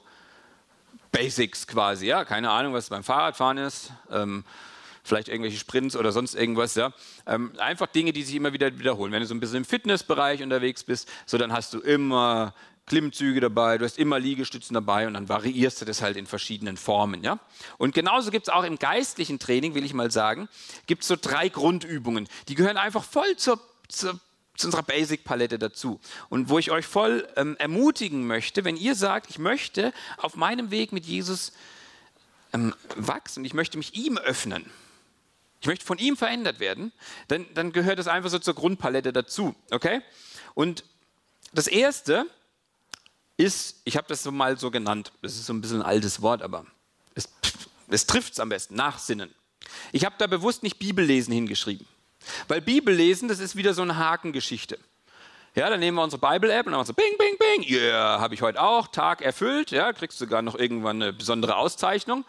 Basics quasi, ja, keine Ahnung, was beim Fahrradfahren ist, ähm, vielleicht irgendwelche Sprints oder sonst irgendwas, ja. Ähm, einfach Dinge, die sich immer wieder wiederholen. Wenn du so ein bisschen im Fitnessbereich unterwegs bist, so dann hast du immer Klimmzüge dabei, du hast immer Liegestützen dabei und dann variierst du das halt in verschiedenen Formen, ja. Und genauso gibt es auch im geistlichen Training, will ich mal sagen, gibt es so drei Grundübungen, die gehören einfach voll zur, zur zu unserer Basic-Palette dazu. Und wo ich euch voll ähm, ermutigen möchte, wenn ihr sagt, ich möchte auf meinem Weg mit Jesus ähm, wachsen, ich möchte mich ihm öffnen, ich möchte von ihm verändert werden, dann, dann gehört das einfach so zur Grundpalette dazu. Okay? Und das erste ist, ich habe das so mal so genannt, das ist so ein bisschen ein altes Wort, aber es, es trifft es am besten, Nachsinnen. Ich habe da bewusst nicht Bibellesen hingeschrieben. Weil Bibellesen, das ist wieder so eine Hakengeschichte. Ja, dann nehmen wir unsere Bible-App und dann machen so, bing, bing, bing, yeah, habe ich heute auch, Tag erfüllt, ja, kriegst sogar noch irgendwann eine besondere Auszeichnung.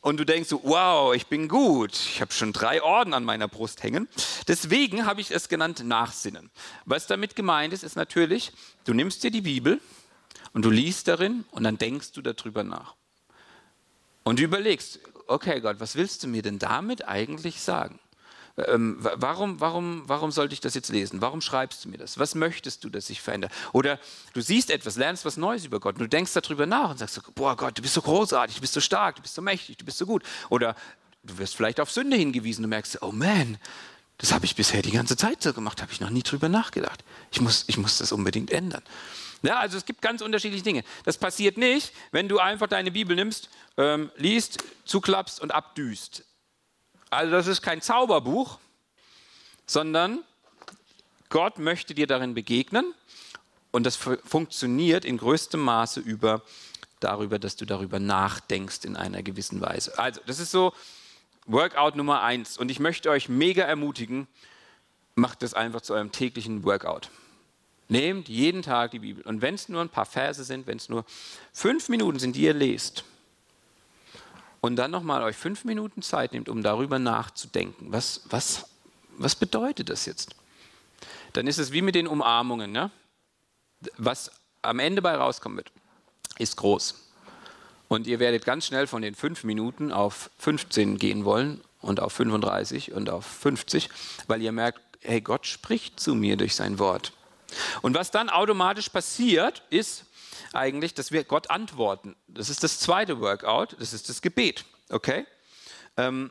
Und du denkst so, wow, ich bin gut, ich habe schon drei Orden an meiner Brust hängen. Deswegen habe ich es genannt Nachsinnen. Was damit gemeint ist, ist natürlich, du nimmst dir die Bibel und du liest darin und dann denkst du darüber nach. Und du überlegst, okay Gott, was willst du mir denn damit eigentlich sagen? Ähm, warum, warum, warum sollte ich das jetzt lesen? Warum schreibst du mir das? Was möchtest du, dass ich verändere? Oder du siehst etwas, lernst was Neues über Gott und du denkst darüber nach und sagst, so, boah Gott, du bist so großartig, du bist so stark, du bist so mächtig, du bist so gut. Oder du wirst vielleicht auf Sünde hingewiesen und merkst, oh man, das habe ich bisher die ganze Zeit so gemacht, habe ich noch nie drüber nachgedacht. Ich muss, ich muss das unbedingt ändern. Ja, also es gibt ganz unterschiedliche Dinge. Das passiert nicht, wenn du einfach deine Bibel nimmst, ähm, liest, zuklappst und abdüst. Also das ist kein Zauberbuch, sondern Gott möchte dir darin begegnen und das funktioniert in größtem Maße über darüber, dass du darüber nachdenkst in einer gewissen Weise. Also, das ist so Workout Nummer eins. Und ich möchte euch mega ermutigen, macht das einfach zu eurem täglichen Workout. Nehmt jeden Tag die Bibel. Und wenn es nur ein paar Verse sind, wenn es nur fünf Minuten sind, die ihr lest, und dann nochmal euch fünf Minuten Zeit nehmt, um darüber nachzudenken, was, was, was bedeutet das jetzt? Dann ist es wie mit den Umarmungen. Ja? Was am Ende bei rauskommen wird, ist groß. Und ihr werdet ganz schnell von den fünf Minuten auf 15 gehen wollen und auf 35 und auf 50, weil ihr merkt, hey, Gott spricht zu mir durch sein Wort. Und was dann automatisch passiert, ist eigentlich, dass wir Gott antworten. Das ist das zweite Workout, das ist das Gebet. Okay? Ähm,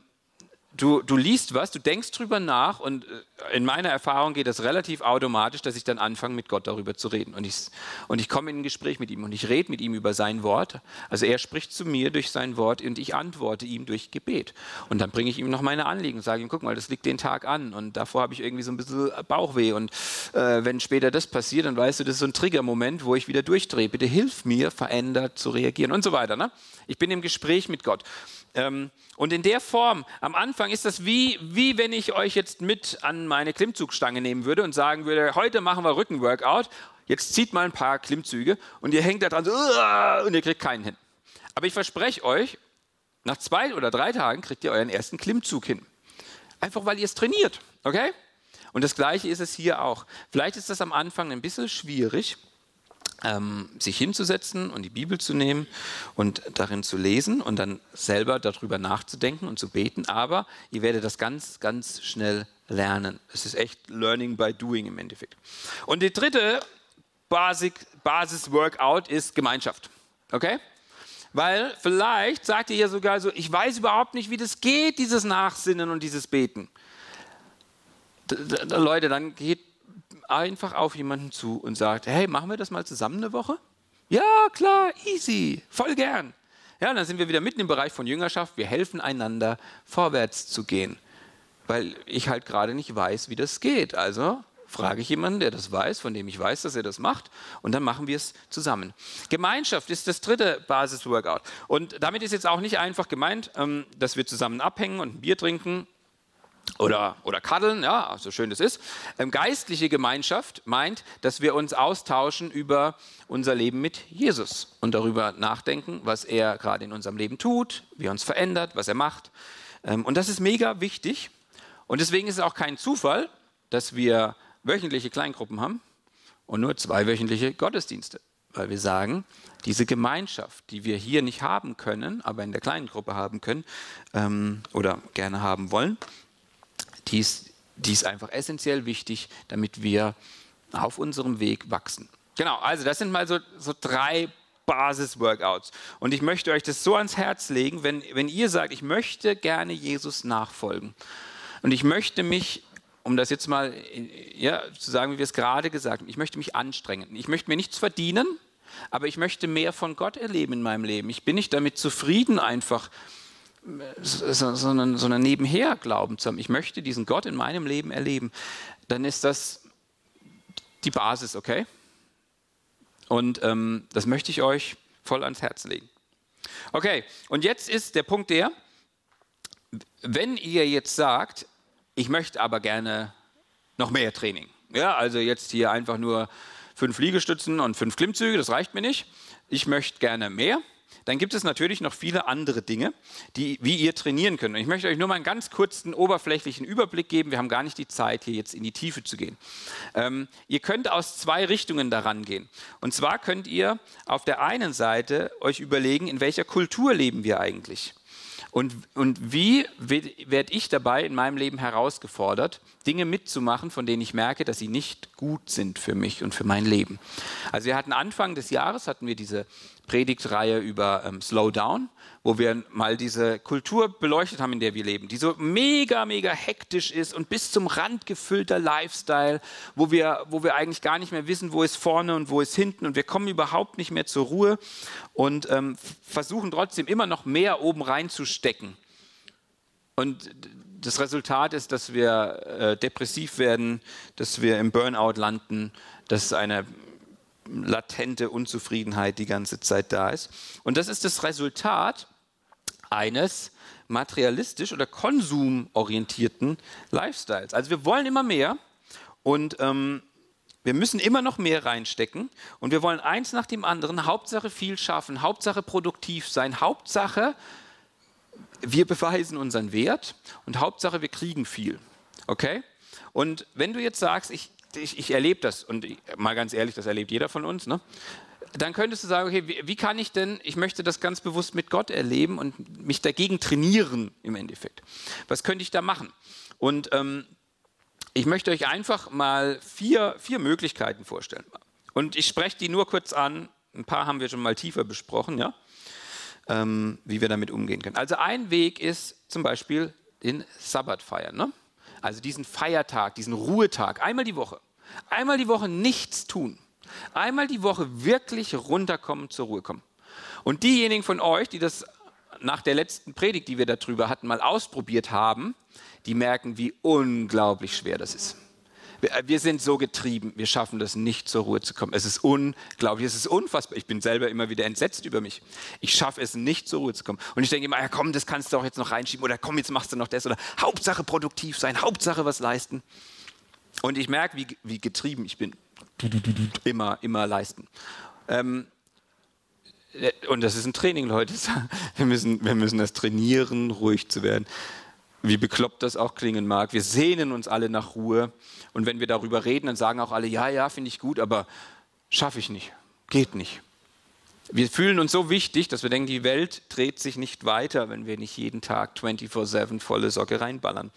du, du liest was, du denkst drüber nach und äh, in meiner Erfahrung geht das relativ automatisch, dass ich dann anfange, mit Gott darüber zu reden. Und ich, und ich komme in ein Gespräch mit ihm und ich rede mit ihm über sein Wort. Also er spricht zu mir durch sein Wort und ich antworte ihm durch Gebet. Und dann bringe ich ihm noch meine Anliegen und sage ihm, guck mal, das liegt den Tag an und davor habe ich irgendwie so ein bisschen Bauchweh. Und äh, wenn später das passiert, dann weißt du, das ist so ein Triggermoment, wo ich wieder durchdrehe. Bitte hilf mir, verändert zu reagieren und so weiter. Ne? Ich bin im Gespräch mit Gott. Ähm, und in der Form, am Anfang ist das wie, wie wenn ich euch jetzt mit an meine Klimmzugstange nehmen würde und sagen würde, heute machen wir Rückenworkout, jetzt zieht mal ein paar Klimmzüge und ihr hängt da dran so, und ihr kriegt keinen hin. Aber ich verspreche euch, nach zwei oder drei Tagen kriegt ihr euren ersten Klimmzug hin. Einfach weil ihr es trainiert, okay? Und das Gleiche ist es hier auch. Vielleicht ist das am Anfang ein bisschen schwierig, ähm, sich hinzusetzen und die Bibel zu nehmen und darin zu lesen und dann selber darüber nachzudenken und zu beten. Aber ihr werdet das ganz, ganz schnell lernen. Es ist echt Learning by Doing im Endeffekt. Und die dritte Basis-Workout ist Gemeinschaft. Okay? Weil vielleicht sagt ihr ja sogar so, ich weiß überhaupt nicht, wie das geht, dieses Nachsinnen und dieses Beten. Leute, dann geht einfach auf jemanden zu und sagt, hey, machen wir das mal zusammen eine Woche? Ja, klar, easy, voll gern. Ja, dann sind wir wieder mitten im Bereich von Jüngerschaft. Wir helfen einander, vorwärts zu gehen, weil ich halt gerade nicht weiß, wie das geht. Also frage ich jemanden, der das weiß, von dem ich weiß, dass er das macht, und dann machen wir es zusammen. Gemeinschaft ist das dritte Basis-Workout. Und damit ist jetzt auch nicht einfach gemeint, ähm, dass wir zusammen abhängen und ein Bier trinken oder, oder kaddeln, ja, so schön das ist. Ähm, geistliche Gemeinschaft meint, dass wir uns austauschen über unser Leben mit Jesus und darüber nachdenken, was er gerade in unserem Leben tut, wie er uns verändert, was er macht. Ähm, und das ist mega wichtig. Und deswegen ist es auch kein Zufall, dass wir wöchentliche Kleingruppen haben und nur zweiwöchentliche Gottesdienste. Weil wir sagen, diese Gemeinschaft, die wir hier nicht haben können, aber in der kleinen Gruppe haben können ähm, oder gerne haben wollen, die ist, die ist einfach essentiell wichtig, damit wir auf unserem Weg wachsen. Genau, also das sind mal so, so drei Basis-Workouts. Und ich möchte euch das so ans Herz legen, wenn, wenn ihr sagt, ich möchte gerne Jesus nachfolgen und ich möchte mich, um das jetzt mal ja, zu sagen, wie wir es gerade gesagt haben, ich möchte mich anstrengen. Ich möchte mir nichts verdienen, aber ich möchte mehr von Gott erleben in meinem Leben. Ich bin nicht damit zufrieden, einfach sondern, sondern nebenher Glauben zu haben. Ich möchte diesen Gott in meinem Leben erleben. Dann ist das die Basis, okay? Und ähm, das möchte ich euch voll ans Herz legen. Okay, und jetzt ist der Punkt der, wenn ihr jetzt sagt, ich möchte aber gerne noch mehr Training. Ja, also jetzt hier einfach nur fünf Liegestützen und fünf Klimmzüge, das reicht mir nicht. Ich möchte gerne mehr dann gibt es natürlich noch viele andere Dinge, die, wie ihr trainieren könnt. Und ich möchte euch nur mal einen ganz kurzen oberflächlichen Überblick geben. Wir haben gar nicht die Zeit, hier jetzt in die Tiefe zu gehen. Ähm, ihr könnt aus zwei Richtungen daran gehen. Und zwar könnt ihr auf der einen Seite euch überlegen, in welcher Kultur leben wir eigentlich. Und, und wie werde ich dabei in meinem Leben herausgefordert, Dinge mitzumachen, von denen ich merke, dass sie nicht gut sind für mich und für mein Leben? Also wir hatten Anfang des Jahres, hatten wir diese Predigtreihe über ähm, Slowdown, wo wir mal diese Kultur beleuchtet haben, in der wir leben, die so mega, mega hektisch ist und bis zum Rand gefüllter Lifestyle, wo wir, wo wir eigentlich gar nicht mehr wissen, wo ist vorne und wo ist hinten und wir kommen überhaupt nicht mehr zur Ruhe und ähm, versuchen trotzdem immer noch mehr oben reinzustecken. Und das Resultat ist, dass wir äh, depressiv werden, dass wir im Burnout landen, dass eine latente Unzufriedenheit die ganze Zeit da ist. Und das ist das Resultat eines materialistisch oder konsumorientierten Lifestyles. Also wir wollen immer mehr und ähm, wir müssen immer noch mehr reinstecken und wir wollen eins nach dem anderen, Hauptsache viel schaffen, Hauptsache produktiv sein, Hauptsache wir beweisen unseren Wert und Hauptsache wir kriegen viel. Okay? Und wenn du jetzt sagst, ich, ich, ich erlebe das, und mal ganz ehrlich, das erlebt jeder von uns, ne? dann könntest du sagen, okay, wie, wie, kann ich denn, ich möchte das ganz bewusst mit Gott erleben und mich dagegen trainieren im Endeffekt. Was könnte ich da machen? Und ähm, ich möchte euch einfach mal vier, vier Möglichkeiten vorstellen. Und ich spreche die nur kurz an. Ein paar haben wir schon mal tiefer besprochen, ja? Ähm, wie wir damit umgehen können. Also ein Weg ist zum Beispiel den Sabbat feiern. Ne? Also diesen Feiertag, diesen Ruhetag, einmal die Woche, einmal die Woche nichts tun, einmal die Woche wirklich runterkommen, zur Ruhe kommen. Und diejenigen von euch, die das nach der letzten Predigt, die wir darüber hatten, mal ausprobiert haben, die merken, wie unglaublich schwer das ist. Äh, wir sind so getrieben, wir schaffen das nicht zur Ruhe zu kommen. Es ist unglaublich, es ist unfassbar. Ich bin selber immer wieder entsetzt über mich. Ich schaffe es nicht zur Ruhe zu kommen. Und ich denke immer, ja komm, das kannst du auch jetzt noch reinschieben oder komm, jetzt machst du noch das oder Hauptsache produktiv sein, Hauptsache was leisten. Und ich merke, wie, wie getrieben ich bin. Immer, immer leisten. Ähm, äh, und das ist ein Training, Leute. (laughs) Wir müssen, wir müssen das trainieren, ruhig zu werden wie bekloppt das auch klingen mag. Wir sehnen uns alle nach Ruhe. Und wenn wir darüber reden, dann sagen auch alle, ja, ja, finde ich gut, aber schaffe ich nicht, geht nicht. Wir fühlen uns so wichtig, dass wir denken, die Welt dreht sich nicht weiter, wenn wir nicht jeden Tag 24-7 volle Socke reinballern.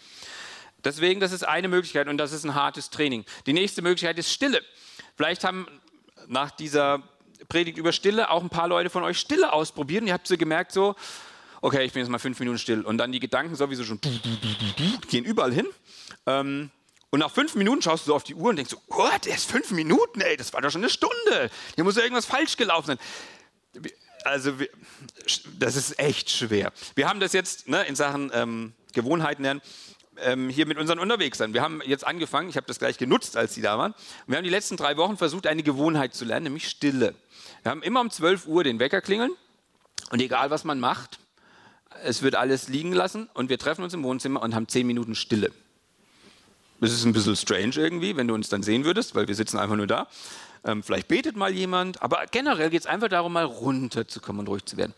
Deswegen, das ist eine Möglichkeit und das ist ein hartes Training. Die nächste Möglichkeit ist Stille. Vielleicht haben nach dieser Predigt über Stille auch ein paar Leute von euch Stille ausprobiert und ihr habt so gemerkt, so, okay, ich bin jetzt mal fünf Minuten still. Und dann die Gedanken sowieso schon gehen überall hin. Ähm, und nach fünf Minuten schaust du so auf die Uhr und denkst so, what, erst fünf Minuten, ey, das war doch schon eine Stunde. Hier muss ja irgendwas falsch gelaufen sein. Also, das ist echt schwer. Wir haben das jetzt ne, in Sachen ähm, Gewohnheiten lernen. Ähm, hier mit unseren Unterwegssein. Wir haben jetzt angefangen, ich habe das gleich genutzt, als sie da waren. Wir haben die letzten drei Wochen versucht, eine Gewohnheit zu lernen, nämlich Stille. Wir haben immer um 12 Uhr den Wecker klingeln und egal was man macht, es wird alles liegen lassen und wir treffen uns im Wohnzimmer und haben zehn Minuten Stille. Das ist ein bisschen strange irgendwie, wenn du uns dann sehen würdest, weil wir sitzen einfach nur da. Ähm, vielleicht betet mal jemand, aber generell geht es einfach darum, mal runterzukommen und ruhig zu werden.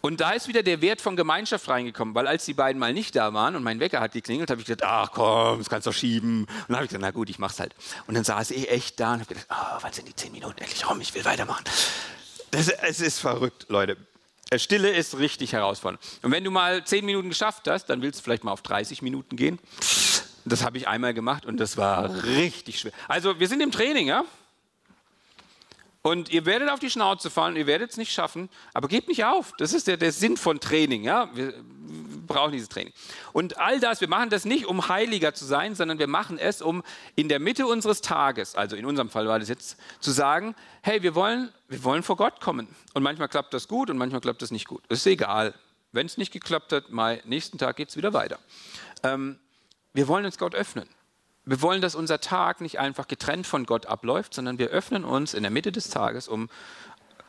Und da ist wieder der Wert von Gemeinschaft reingekommen, weil als die beiden mal nicht da waren und mein Wecker hat geklingelt, habe ich gesagt, ach komm, das kannst du schieben. Und dann habe ich gesagt, na gut, ich mach's halt. Und dann saß ich echt da und habe gedacht, oh, wann sind die zehn Minuten endlich rum? Ich will weitermachen. Das, es ist verrückt, Leute. Äh, Stille ist richtig herausfordernd. Und wenn du mal zehn Minuten geschafft hast, dann willst du vielleicht mal auf 30 Minuten gehen. Das habe ich einmal gemacht und das war richtig schwer. Also wir sind im Training, ja? Und ihr werdet auf die Schnauze fallen, ihr werdet es nicht schaffen, aber gebt nicht auf. Das ist der, der Sinn von Training, ja? Wir, brauchen dieses Training. Und all das, wir machen das nicht, um heiliger zu sein, sondern wir machen es, um in der Mitte unseres Tages, also in unserem Fall war das jetzt, zu sagen, hey, wir wollen, wir wollen vor Gott kommen. Und manchmal klappt das gut und manchmal klappt das nicht gut. Ist egal. Wenn es nicht geklappt hat, mal nächsten Tag geht es wieder weiter. Ähm, wir wollen uns Gott öffnen. Wir wollen, dass unser Tag nicht einfach getrennt von Gott abläuft, sondern wir öffnen uns in der Mitte des Tages um,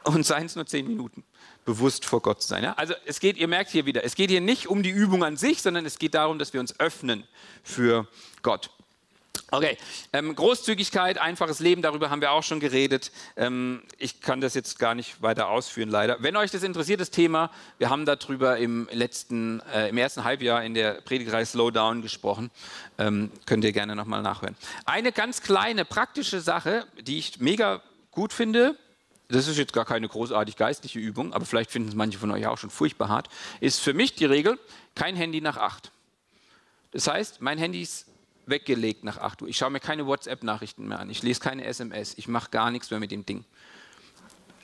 und seien es nur zehn Minuten bewusst vor Gott sein. Ja? Also es geht, ihr merkt hier wieder, es geht hier nicht um die Übung an sich, sondern es geht darum, dass wir uns öffnen für Gott. Okay, ähm, Großzügigkeit, einfaches Leben, darüber haben wir auch schon geredet. Ähm, ich kann das jetzt gar nicht weiter ausführen, leider. Wenn euch das interessiert, das Thema, wir haben darüber im letzten, äh, im ersten Halbjahr in der Predigtreihe Slowdown gesprochen. Ähm, könnt ihr gerne nochmal nachhören. Eine ganz kleine praktische Sache, die ich mega gut finde, das ist jetzt gar keine großartig geistliche Übung, aber vielleicht finden es manche von euch auch schon furchtbar hart, ist für mich die Regel, kein Handy nach 8. Das heißt, mein Handy ist weggelegt nach 8 Uhr. Ich schaue mir keine WhatsApp-Nachrichten mehr an. Ich lese keine SMS. Ich mache gar nichts mehr mit dem Ding.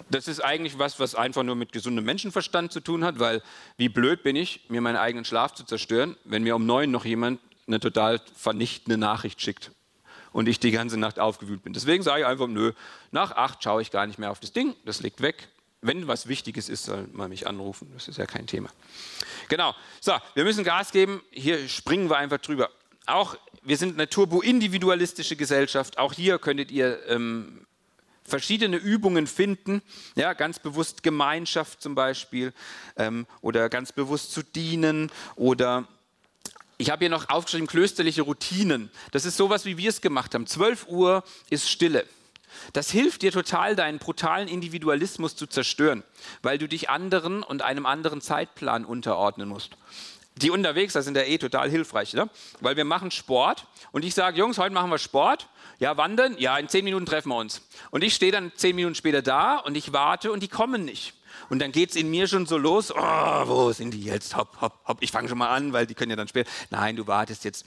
Das ist eigentlich was, was einfach nur mit gesundem Menschenverstand zu tun hat, weil wie blöd bin ich, mir meinen eigenen Schlaf zu zerstören, wenn mir um neun noch jemand eine total vernichtende Nachricht schickt und ich die ganze Nacht aufgewühlt bin. Deswegen sage ich einfach, nö, nach acht schaue ich gar nicht mehr auf das Ding, das liegt weg. Wenn was Wichtiges ist, soll man mich anrufen. Das ist ja kein Thema. Genau. So, wir müssen Gas geben. Hier springen wir einfach drüber. Auch wir sind eine turbo-individualistische Gesellschaft. Auch hier könntet ihr ähm, verschiedene Übungen finden. Ja, ganz bewusst Gemeinschaft zum Beispiel ähm, oder ganz bewusst zu dienen oder ich habe hier noch aufgeschrieben, klösterliche Routinen. Das ist sowas, wie wir es gemacht haben. 12 Uhr ist Stille. Das hilft dir total, deinen brutalen Individualismus zu zerstören, weil du dich anderen und einem anderen Zeitplan unterordnen musst. Die unterwegs sind ja eh total hilfreich, ne? weil wir machen Sport und ich sage, Jungs, heute machen wir Sport. Ja, wann denn? Ja, in zehn Minuten treffen wir uns. Und ich stehe dann zehn Minuten später da und ich warte und die kommen nicht. Und dann geht es in mir schon so los, oh, wo sind die jetzt? Hopp, hopp, hopp. Ich fange schon mal an, weil die können ja dann später. Nein, du wartest jetzt.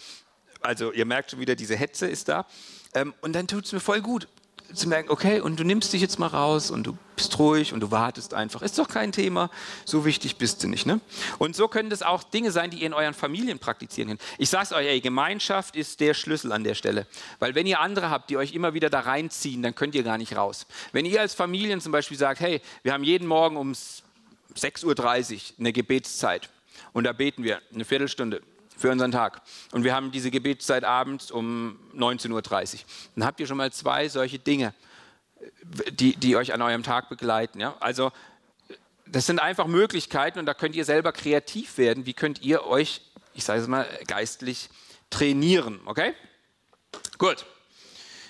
Also ihr merkt schon wieder, diese Hetze ist da. Ähm, und dann tut es mir voll gut zu merken, okay, und du nimmst dich jetzt mal raus und du bist ruhig und du wartest einfach. Ist doch kein Thema, so wichtig bist du nicht. Ne? Und so können das auch Dinge sein, die ihr in euren Familien praktizieren könnt. Ich sage es euch, ey, Gemeinschaft ist der Schlüssel an der Stelle. Weil wenn ihr andere habt, die euch immer wieder da reinziehen, dann könnt ihr gar nicht raus. Wenn ihr als Familien zum Beispiel sagt, hey, wir haben jeden Morgen um 6.30 Uhr eine Gebetszeit und da beten wir eine Viertelstunde für unseren Tag. Und wir haben diese Gebetszeit abends um 19.30 Uhr. Dann habt ihr schon mal zwei solche Dinge, die, die euch an eurem Tag begleiten. Ja? Also das sind einfach Möglichkeiten und da könnt ihr selber kreativ werden. Wie könnt ihr euch, ich sage es mal, geistlich trainieren? Okay? Gut.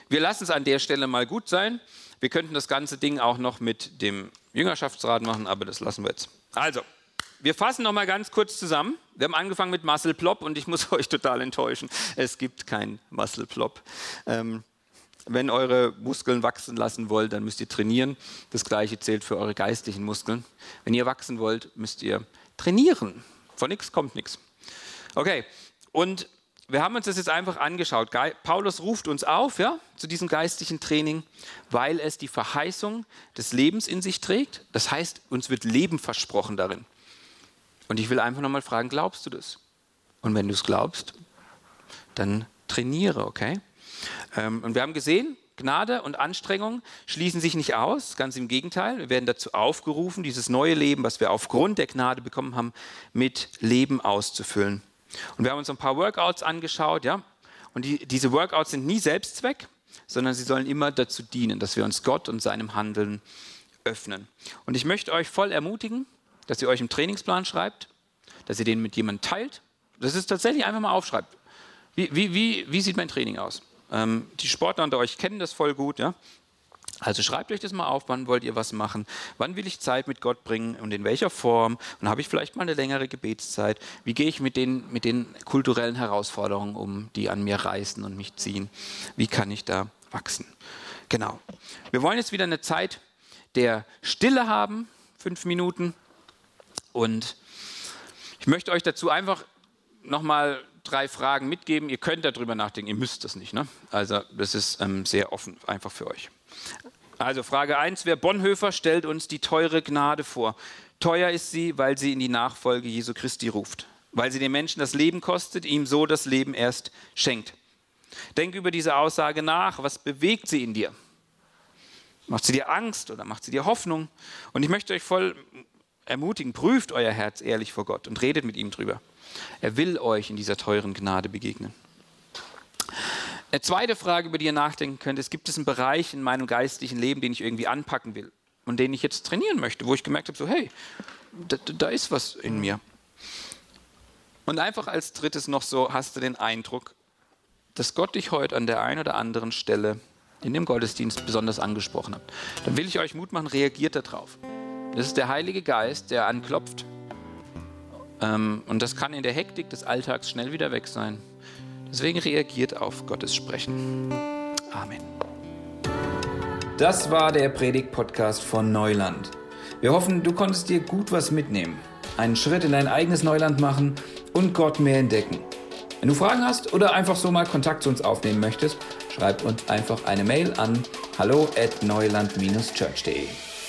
Wir lassen es an der Stelle mal gut sein. Wir könnten das ganze Ding auch noch mit dem Jüngerschaftsrat machen, aber das lassen wir jetzt. Also, wir fassen noch mal ganz kurz zusammen. Wir haben angefangen mit Muscle Plop und ich (laughs) muss euch total enttäuschen. Es gibt kein Muscle Plop. Ähm, wenn eure Muskeln wachsen lassen wollt, dann müsst ihr trainieren. Das gleiche zählt für eure geistlichen Muskeln. Wenn ihr wachsen wollt, müsst ihr trainieren. Von nichts kommt nichts. Okay, und wir haben uns das jetzt einfach angeschaut. Paulus ruft uns auf ja, zu diesem geistlichen Training, weil es die Verheißung des Lebens in sich trägt. Das heißt, uns wird Leben versprochen darin. Und ich will einfach nochmal fragen, glaubst du das? Und wenn du es glaubst, dann trainiere, okay? Ähm, und wir haben gesehen, Gnade und Anstrengung schließen sich nicht aus, ganz im Gegenteil. Wir werden dazu aufgerufen, dieses neue Leben, was wir aufgrund der Gnade bekommen haben, mit Leben auszufüllen. Und wir haben uns ein paar Workouts angeschaut, ja. Und die, diese Workouts sind nie Selbstzweck, sondern sie sollen immer dazu dienen, dass wir uns Gott und seinem Handeln öffnen. Und ich möchte euch voll ermutigen, dass ihr euch einen Trainingsplan schreibt, dass ihr den mit jemandem teilt. Das ist tatsächlich einfach mal aufschreibt. Wie, wie, wie, wie sieht mein Training aus? Ähm, die Sportler unter euch kennen das voll gut. Ja? Also schreibt euch das mal auf, wann wollt ihr was machen, wann will ich Zeit mit Gott bringen und in welcher Form und habe ich vielleicht mal eine längere Gebetszeit, wie gehe ich mit den, mit den kulturellen Herausforderungen um, die an mir reißen und mich ziehen, wie kann ich da wachsen. Genau. Wir wollen jetzt wieder eine Zeit der Stille haben, fünf Minuten, und ich möchte euch dazu einfach nochmal drei Fragen mitgeben. Ihr könnt darüber nachdenken, ihr müsst das nicht. Ne? Also das ist ähm, sehr offen, einfach für euch. Also Frage 1, wer Bonhoeffer stellt uns die teure Gnade vor. Teuer ist sie, weil sie in die Nachfolge Jesu Christi ruft. Weil sie den Menschen das Leben kostet, ihm so das Leben erst schenkt. Denk über diese Aussage nach. Was bewegt sie in dir? Macht sie dir Angst oder macht sie dir Hoffnung? Und ich möchte euch voll ermutigen, prüft euer Herz ehrlich vor Gott und redet mit ihm drüber. Er will euch in dieser teuren Gnade begegnen. Eine zweite Frage, über die ihr nachdenken könnt, ist, gibt es einen Bereich in meinem geistlichen Leben, den ich irgendwie anpacken will und den ich jetzt trainieren möchte, wo ich gemerkt habe, so hey, da, da ist was in mir. Und einfach als drittes noch so, hast du den Eindruck, dass Gott dich heute an der einen oder anderen Stelle in dem Gottesdienst besonders angesprochen hat. Dann will ich euch Mut machen, reagiert darauf. Das ist der Heilige Geist, der anklopft. Ähm, und das kann in der Hektik des Alltags schnell wieder weg sein. Deswegen reagiert auf Gottes Sprechen. Amen. Das war der Predigt-Podcast von Neuland. Wir hoffen, du konntest dir gut was mitnehmen, einen Schritt in dein eigenes Neuland machen und Gott mehr entdecken. Wenn du Fragen hast oder einfach so mal Kontakt zu uns aufnehmen möchtest, schreib uns einfach eine Mail an hallo at neuland-church.de.